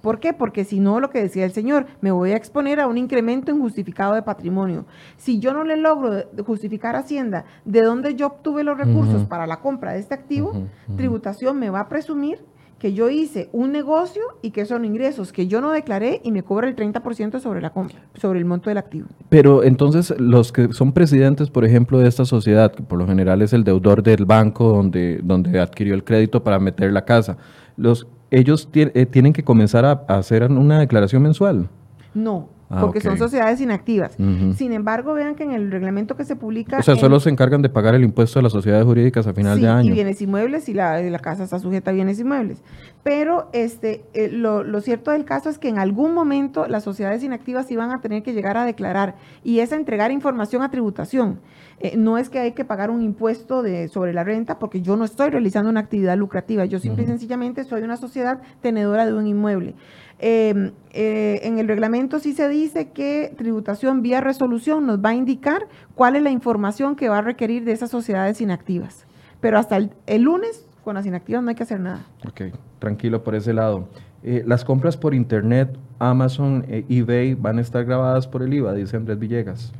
¿Por qué? Porque si no, lo que decía el señor, me voy a exponer a un incremento injustificado de patrimonio. Si yo no le logro justificar a Hacienda de dónde yo obtuve los recursos para la compra de este activo, tributación me va a presumir que yo hice un negocio y que son ingresos que yo no declaré y me cobra el 30% sobre, la sobre el monto del activo. Pero entonces los que son presidentes, por ejemplo, de esta sociedad, que por lo general es el deudor del banco donde, donde adquirió el crédito para meter la casa, los, ellos eh, tienen que comenzar a, a hacer una declaración mensual. No, Ah, porque son sociedades inactivas. Sin embargo, vean que en el reglamento que se publica... O sea, en- solo se encargan de pagar el impuesto a las sociedades jurídicas a final Sí, de año. y bienes inmuebles y la, y la casa está sujeta a bienes inmuebles. Pero este, eh, lo, lo cierto del caso es que en algún momento las sociedades inactivas iban a tener que llegar a declarar y es a entregar información a tributación. Eh, no es que hay que pagar un impuesto de, sobre la renta porque yo no estoy realizando una actividad lucrativa, yo simple y sencillamente soy una sociedad tenedora de un inmueble. Eh, eh, en el reglamento sí se dice que tributación vía resolución nos va a indicar cuál es la información que va a requerir de esas sociedades inactivas. Pero hasta el, el lunes con las inactivas no hay que hacer nada. Ok, tranquilo por ese lado. Eh, las compras por internet, Amazon, eBay, van a estar grabadas por el IVA, dice Andrés Villegas.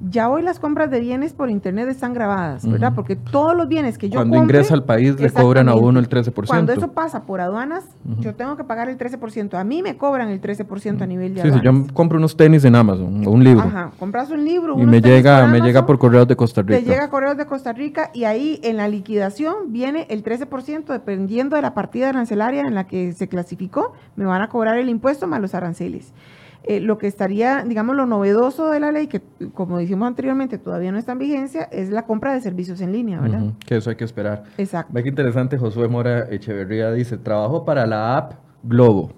Ya hoy las compras de bienes por internet están grabadas, ¿verdad? Porque todos los bienes que yo Cuando compre- ingresa al país le cobran a uno el Exactamente. 13%. Cuando eso pasa por aduanas, yo tengo que pagar el 13%. A mí me cobran el 13% a nivel de Sí, si aduanas. yo compro unos tenis en Amazon o un libro Ajá, compras un libro, y me llega, me llega por correos de Costa Te Rica. llega a Correos de Costa Rica y ahí en la liquidación viene el 13%, dependiendo de la partida arancelaria en la que se clasificó, me van a cobrar el impuesto más los aranceles. Eh, lo que estaría, digamos, lo novedoso de la ley, que como dijimos anteriormente, todavía no está en vigencia, es la compra de servicios en línea, ¿verdad? Que eso hay que esperar. Exacto. Ve que interesante, Josué Mora Echeverría dice, trabajo para la app Globo.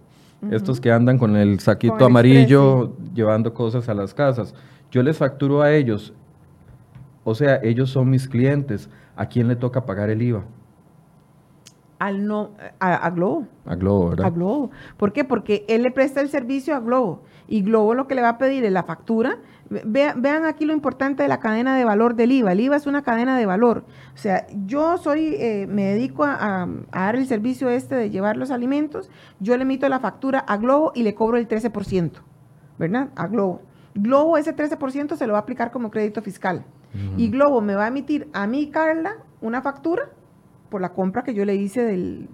Estos que andan con el saquito Con el amarillo llevando cosas a las casas. Yo les facturo a ellos. O sea, ellos son mis clientes. ¿A quién le toca pagar el IVA? Al no, a, a Globo. A Globo, ¿verdad? A Globo. ¿Por qué? Porque él le presta el servicio a Globo y Globo lo que le va a pedir es la factura. Ve- vean aquí lo importante de la cadena de valor del IVA. El IVA es una cadena de valor. O sea, yo soy, eh, me dedico a, a- a dar el servicio este de llevar los alimentos. Yo le emito la factura a Globo y le cobro el 13%, ¿verdad? A Globo. Globo ese 13% se lo va a aplicar como crédito fiscal. Y Globo me va a emitir a mí, Carla, una factura por la compra que yo le hice del,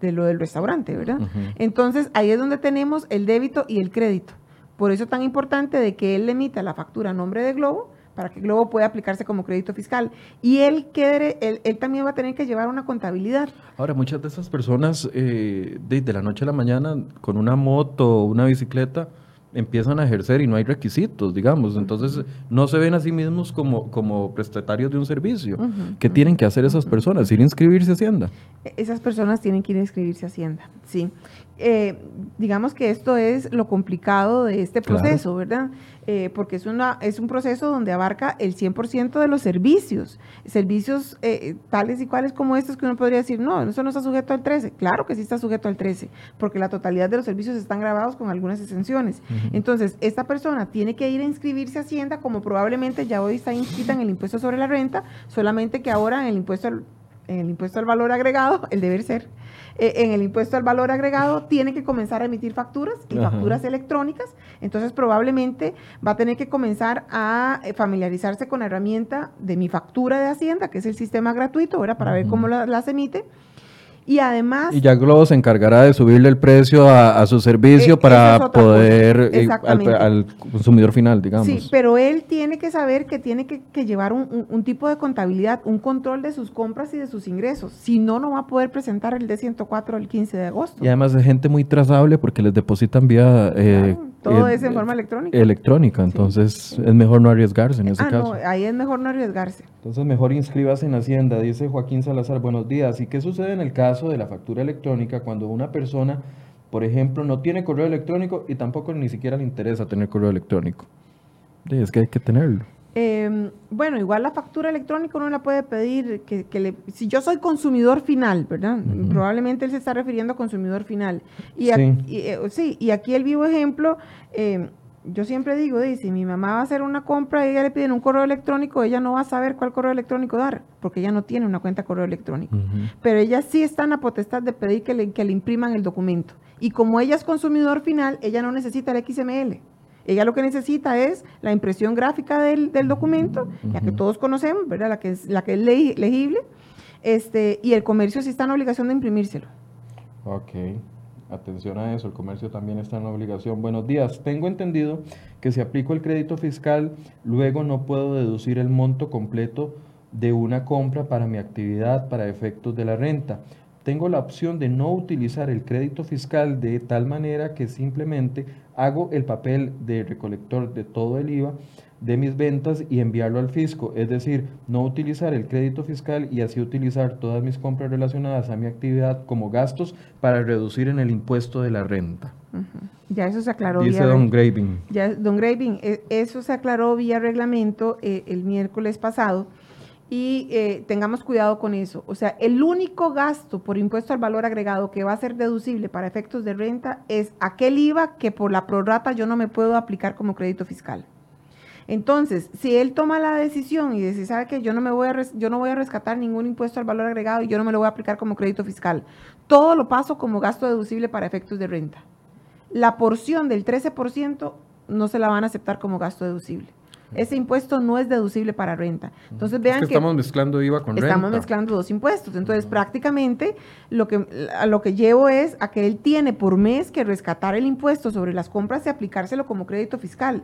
de lo del restaurante, ¿verdad? Entonces, ahí es donde tenemos el débito y el crédito. Por eso es tan importante de que él le emita la factura a nombre de Globo para que Globo pueda aplicarse como crédito fiscal. Y él, quede, él, él también va a tener que llevar una contabilidad. Ahora, muchas de esas personas eh, de, de la noche a la mañana con una moto o una bicicleta empiezan a ejercer y no hay requisitos, digamos. Entonces, no se ven a sí mismos como, como prestatarios de un servicio. Ujú, ¿Qué tienen que hacer esas personas? Ir a inscribirse a Hacienda. E- Esas personas tienen que ir a inscribirse a Hacienda, sí. Eh, digamos que esto es lo complicado de este proceso, ¿verdad? Eh, porque es, una, es un proceso donde abarca el 100% de los servicios, servicios eh, tales y cuales como estos que uno podría decir, no, eso no está sujeto al 13. Claro que sí está sujeto al 13, porque la totalidad de los servicios están grabados con algunas exenciones. Entonces, esta persona tiene que ir a inscribirse a Hacienda, como probablemente ya hoy está inscrita en el impuesto sobre la renta, solamente que ahora en el impuesto en el impuesto al valor agregado, el deber ser, eh, en el impuesto al valor agregado tiene que comenzar a emitir facturas y facturas electrónicas, entonces probablemente va a tener que comenzar a eh, familiarizarse con la herramienta de mi factura de Hacienda, que es el sistema gratuito, ¿verdad? Para ver cómo las emite y además... Y ya Globo se encargará de subirle el precio a, su servicio eh, para poder eh, al, consumidor final, digamos. Sí, pero él tiene que saber que tiene que, llevar un, tipo de contabilidad, un control de sus compras y de sus ingresos. Si no, no va a poder presentar el D104 el 15 de agosto. Y además de gente muy trazable porque les depositan vía... Eh, todo es en forma electrónica. Electrónica, entonces es mejor no arriesgarse en ese ah, caso. No, ahí es mejor no arriesgarse. Entonces mejor inscríbase en Hacienda, dice Joaquín Salazar. Buenos días. ¿Y qué sucede en el caso de la factura electrónica cuando una persona, por ejemplo, no tiene correo electrónico y tampoco ni siquiera le interesa tener correo electrónico? es que hay que tenerlo. Em, bueno, igual la factura electrónica uno la puede pedir, que, le, si yo soy consumidor final, ¿verdad? Probablemente él se está refiriendo a consumidor final. Y sí. Aquí, y, eh, sí, y aquí el vivo ejemplo, em, yo siempre digo, dice, mi mamá va a hacer una compra y ella le piden un correo electrónico, ella no va a saber cuál correo electrónico dar, porque ella no tiene una cuenta de correo electrónico. Pero ella sí está en la potestad de pedir que le, que le impriman el documento. Y como ella es consumidor final, ella no necesita el XML. Ella lo que necesita es la impresión gráfica del, documento, ya que todos conocemos, ¿verdad? La que es, la que es legible, este, y el comercio sí está en obligación de imprimírselo. Ok, atención a eso, el comercio también está en obligación. Buenos días, tengo entendido que si aplico el crédito fiscal, luego no puedo deducir el monto completo de una compra para mi actividad para efectos de la renta tengo la opción de no utilizar el crédito fiscal de tal manera que simplemente hago el papel de recolector de todo el IVA de mis ventas y enviarlo al fisco, es decir, no utilizar el crédito fiscal y así utilizar todas mis compras relacionadas a mi actividad como gastos para reducir en el impuesto de la renta. Ya eso se aclaró. Dice Don Graving. Ya, Don Graving, e, eso se aclaró vía reglamento eh, el miércoles pasado y eh, tengamos cuidado con eso. O sea, el único gasto por impuesto al valor agregado que va a ser deducible para efectos de renta es aquel IVA que por la prorata yo no me puedo aplicar como crédito fiscal. Entonces, si él toma la decisión y dice, ¿sabe que Yo no, me voy a yo no voy a rescatar ningún impuesto al valor agregado y yo no me lo voy a aplicar como crédito fiscal. Todo lo paso como gasto deducible para efectos de renta. La porción del 13% no se la van a aceptar como gasto deducible ese impuesto no es deducible para renta. Entonces vean que, estamos mezclando IVA con renta. Estamos mezclando dos impuestos. Entonces prácticamente lo que, a lo que llevo es a que él tiene por mes que rescatar el impuesto sobre las compras y aplicárselo como crédito fiscal.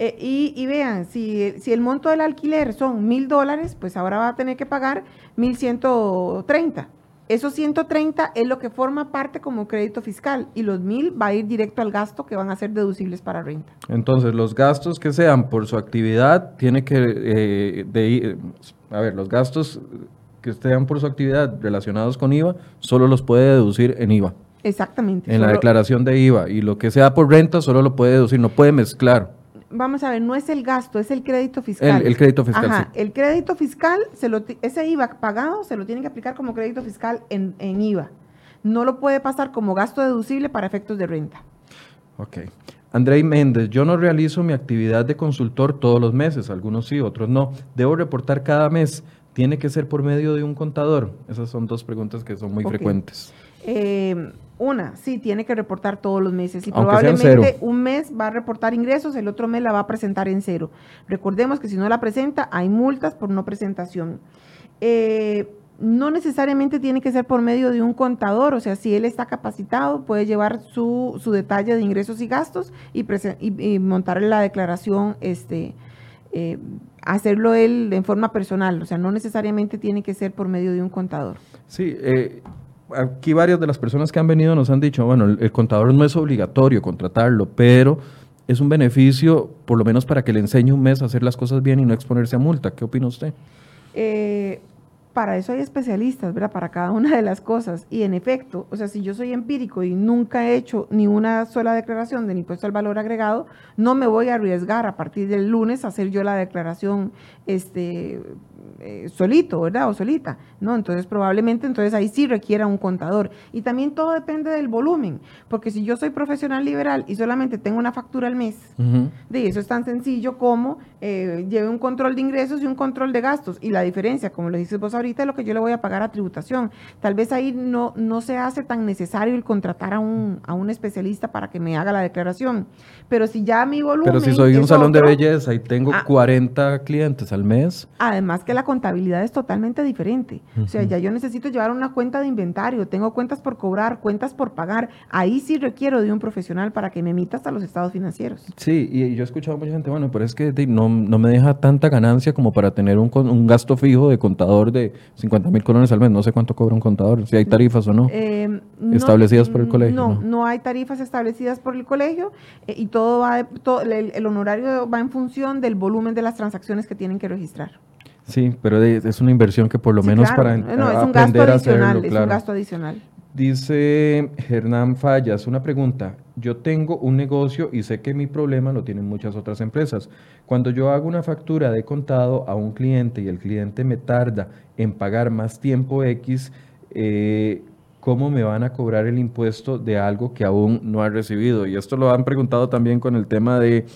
Eh, y, vean, si, si el monto del alquiler son mil dólares, pues ahora va a tener que pagar mil ciento treinta. Esos 130 es lo que forma parte como crédito fiscal y los 1000 va a ir directo al gasto que van a ser deducibles para renta. Entonces, los gastos que sean por su actividad, tiene que, eh, de, a ver, los gastos que sean por su actividad relacionados con IVA, solo los puede deducir en IVA. Exactamente. En la declaración de IVA. Y lo que sea por renta, solo lo puede deducir, no puede mezclar vamos a ver, no es el gasto, es el crédito fiscal. El, crédito fiscal. Ajá, el crédito fiscal, se lo, ese IVA pagado se lo tiene que aplicar como crédito fiscal en, IVA. No lo puede pasar como gasto deducible para efectos de renta. Ok. Andrei Méndez, yo no realizo mi actividad de consultor todos los meses, algunos sí, otros no. Debo reportar cada mes. ¿Tiene que ser por medio de un contador? Esas son dos preguntas que son muy frecuentes. Eh, una, sí, tiene que reportar todos los meses y probablemente un mes va a reportar ingresos, el otro mes la va a presentar en cero. Recordemos que si no la presenta, hay multas por no presentación. Eh, no necesariamente tiene que ser por medio de un contador, o sea, si él está capacitado, puede llevar su, detalle de ingresos y gastos y, y, montar la declaración, este, eh, hacerlo él en forma personal, o sea, no necesariamente tiene que ser por medio de un contador. Sí, eh, aquí varias de las personas que han venido nos han dicho, bueno, el, contador no es obligatorio contratarlo, pero es un beneficio, por lo menos para que le enseñe un mes a hacer las cosas bien y no exponerse a multa. ¿Qué opina usted? Eh, para eso hay especialistas, ¿verdad? Para cada una de las cosas. Y en efecto, o sea, si yo soy empírico y nunca he hecho ni una sola declaración del impuesto al valor agregado, no me voy a arriesgar a partir del lunes a hacer yo la declaración este, eh, solito, ¿verdad? O solita, ¿no? Entonces probablemente entonces ahí sí requiera un contador. Y también todo depende del volumen, porque si yo soy profesional liberal y solamente tengo una factura al mes, de eso es tan sencillo como eh, lleve un control de ingresos y un control de gastos. Y la diferencia, como lo dices vos ahorita, es lo que yo le voy a pagar a tributación. Tal vez ahí no, no se hace tan necesario el contratar a un, a un especialista para que me haga la declaración. Pero si ya mi volumen... Pero si soy un salón de belleza y tengo 40 ah. clientes al mes. Además que la contabilidad es totalmente diferente. O sea, ya yo necesito llevar una cuenta de inventario, tengo cuentas por cobrar, cuentas por pagar. Ahí sí requiero de un profesional para que me emita hasta los estados financieros. Sí, y yo he escuchado a mucha gente, bueno, pero es que no, no me deja tanta ganancia como para tener un, un gasto fijo de contador de 50 mil colones al mes. No sé cuánto cobra un contador, si hay tarifas o no. Eh, establecidas por el colegio. No, no, hay tarifas establecidas por el colegio eh, y todo va, todo, el honorario va en función del volumen de las transacciones que tienen que registrar. Sí, pero es una inversión que por lo menos para no, es un gasto adicional, Es un gasto adicional. Dice Hernán Fallas, una pregunta. Yo tengo un negocio y sé que mi problema lo tienen muchas otras empresas. Cuando yo hago una factura de contado a un cliente y el cliente me tarda en pagar más tiempo X, eh, ¿cómo me van a cobrar el impuesto de algo que aún no ha recibido? Y esto lo han preguntado también con el tema de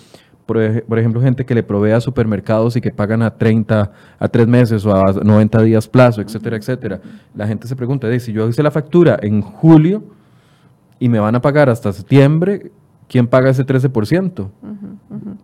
por, ejemplo, gente que le provee a supermercados y que pagan a 30, a 3 meses o a 90 días plazo, etcétera, etcétera. La gente se pregunta, si yo hice la factura en julio y me van a pagar hasta septiembre, ¿quién paga ese 13%?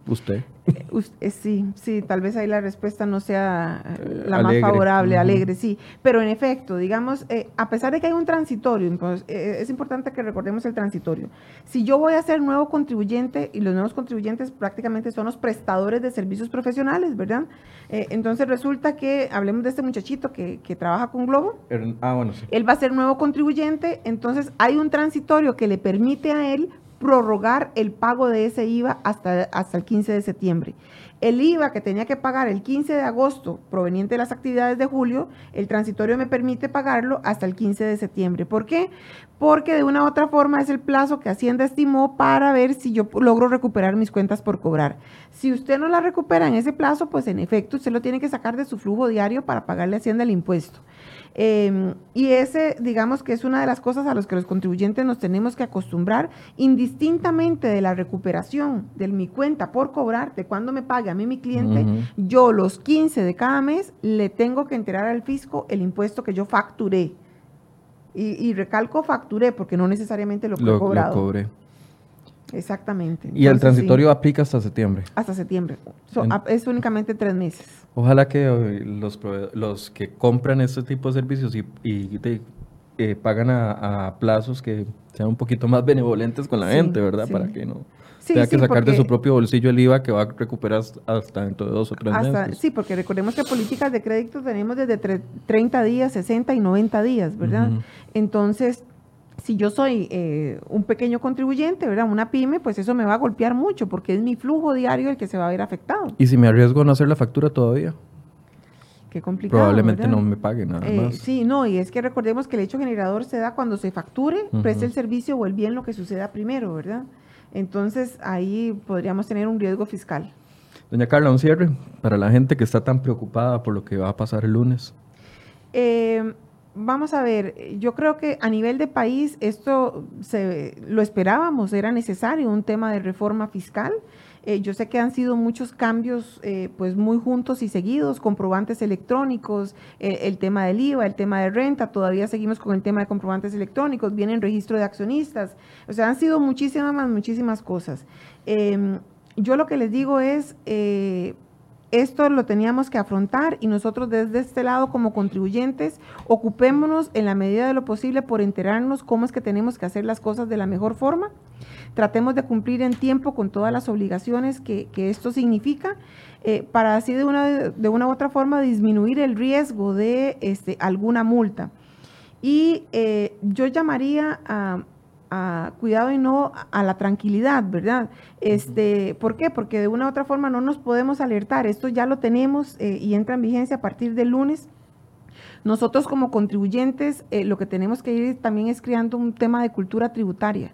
Usted. Eh, eh, sí, sí, tal vez ahí la respuesta no sea eh, la más favorable, alegre, sí. Pero en efecto, digamos, a pesar de que hay un transitorio, pues, es importante que recordemos el transitorio. Si yo voy a ser nuevo contribuyente, y los nuevos contribuyentes prácticamente son los prestadores de servicios profesionales, ¿verdad? entonces resulta que, hablemos de este muchachito que, que trabaja con Globo. Ah, bueno, sí. Él va a ser nuevo contribuyente, entonces hay un transitorio que le permite a él prorrogar el pago de ese IVA hasta, hasta el 15 de septiembre. El IVA que tenía que pagar el 15 de agosto proveniente de las actividades de julio, el transitorio me permite pagarlo hasta el 15 de septiembre. ¿Por qué? Porque de una u otra forma es el plazo que Hacienda estimó para ver si yo logro recuperar mis cuentas por cobrar. Si usted no la recupera en ese plazo, pues en efecto usted lo tiene que sacar de su flujo diario para pagarle a Hacienda el impuesto. Em, y ese, digamos que es una de las cosas a las que los contribuyentes nos tenemos que acostumbrar, indistintamente de la recuperación de mi cuenta por cobrar, de cuando me pague a mí mi cliente, yo los 15 de cada mes le tengo que enterar al fisco el impuesto que yo facturé. Y, recalco facturé porque no necesariamente lo, he cobrado. Lo cobré. Exactamente. ¿Y el transitorio aplica hasta septiembre? Hasta septiembre. es únicamente tres meses. Ojalá que eh, los, los que compran este tipo de servicios y, eh, pagan a, plazos que sean un poquito más benevolentes con la gente, ¿verdad? Para que no tenga que sacar de su propio bolsillo el IVA que va a recuperar hasta dentro de dos o tres meses. Sí, porque recordemos que políticas de crédito tenemos desde 30 días, 60 y 90 días, ¿verdad? Entonces, si yo soy eh, un pequeño contribuyente, ¿verdad? Una pyme, pues eso me va a golpear mucho porque es mi flujo diario el que se va a ver afectado. ¿Y si me arriesgo a no hacer la factura todavía? Qué complicado. Probablemente no me paguen nada eh, más. Sí, no, y es que recordemos que el hecho generador se da cuando se facture, preste el servicio o el bien lo que suceda primero, ¿verdad? Entonces ahí podríamos tener un riesgo fiscal. Doña Carla, un cierre para la gente que está tan preocupada por lo que va a pasar el lunes. Eh, vamos a ver, yo creo que a nivel de país esto se, lo esperábamos, era necesario un tema de reforma fiscal. Eh, yo sé que han sido muchos cambios eh, pues muy juntos y seguidos, comprobantes electrónicos, eh, el tema del IVA, el tema de renta, todavía seguimos con el tema de comprobantes electrónicos, viene registro de accionistas, o sea, han sido muchísimas, muchísimas cosas. Em, yo lo que les digo es esto lo teníamos que afrontar y nosotros desde este lado como contribuyentes ocupémonos en la medida de lo posible por enterarnos cómo es que tenemos que hacer las cosas de la mejor forma. Tratemos de cumplir en tiempo con todas las obligaciones que, esto significa eh, para así de una, de una u otra forma disminuir el riesgo de este, alguna multa. Y eh, yo llamaría a a cuidado y no a la tranquilidad, ¿verdad? Este, ¿Por qué? Porque de una u otra forma no nos podemos alertar. Esto ya lo tenemos eh, y entra en vigencia a partir del lunes. Nosotros como contribuyentes eh, lo que tenemos que ir también es creando un tema de cultura tributaria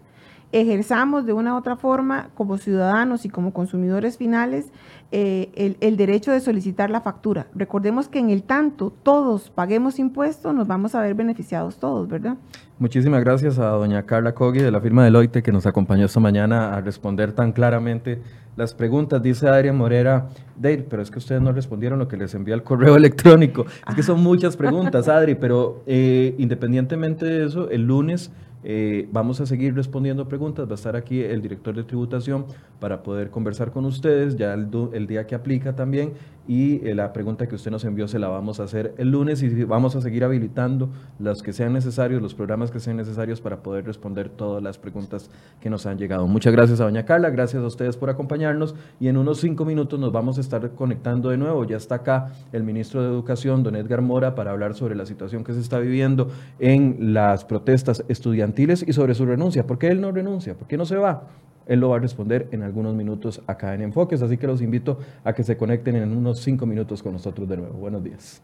ejerzamos de una u otra forma como ciudadanos y como consumidores finales eh, el, derecho de solicitar la factura. Recordemos que en el tanto todos paguemos impuestos, nos vamos a ver beneficiados todos, ¿verdad? Muchísimas gracias a doña Carla Cogui de la firma Deloitte que nos acompañó esta mañana a responder tan claramente las preguntas. Dice Adrián Morera, Dale, pero es que ustedes no respondieron lo que les envía el correo [laughs] electrónico. Es que son [laughs] muchas preguntas, Adri, pero eh, independientemente de eso, el lunes eh, vamos a seguir respondiendo preguntas. Va a estar aquí el director de tributación para poder conversar con ustedes ya el, día que aplica también. Y eh, la pregunta que usted nos envió se la vamos a hacer el lunes y vamos a seguir habilitando los que sean necesarios, los programas que sean necesarios para poder responder todas las preguntas que nos han llegado. Muchas gracias a doña Carla, gracias a ustedes por acompañarnos y en unos cinco minutos nos vamos a estar conectando de nuevo. Ya está acá el ministro de Educación, don Edgar Mora, para hablar sobre la situación que se está viviendo en las protestas estudiantiles y sobre su renuncia. ¿Por qué él no renuncia? ¿Por qué no se va? Él lo va a responder en algunos minutos acá en Enfoques, así que los invito a que se conecten en unos cinco minutos con nosotros de nuevo. Buenos días.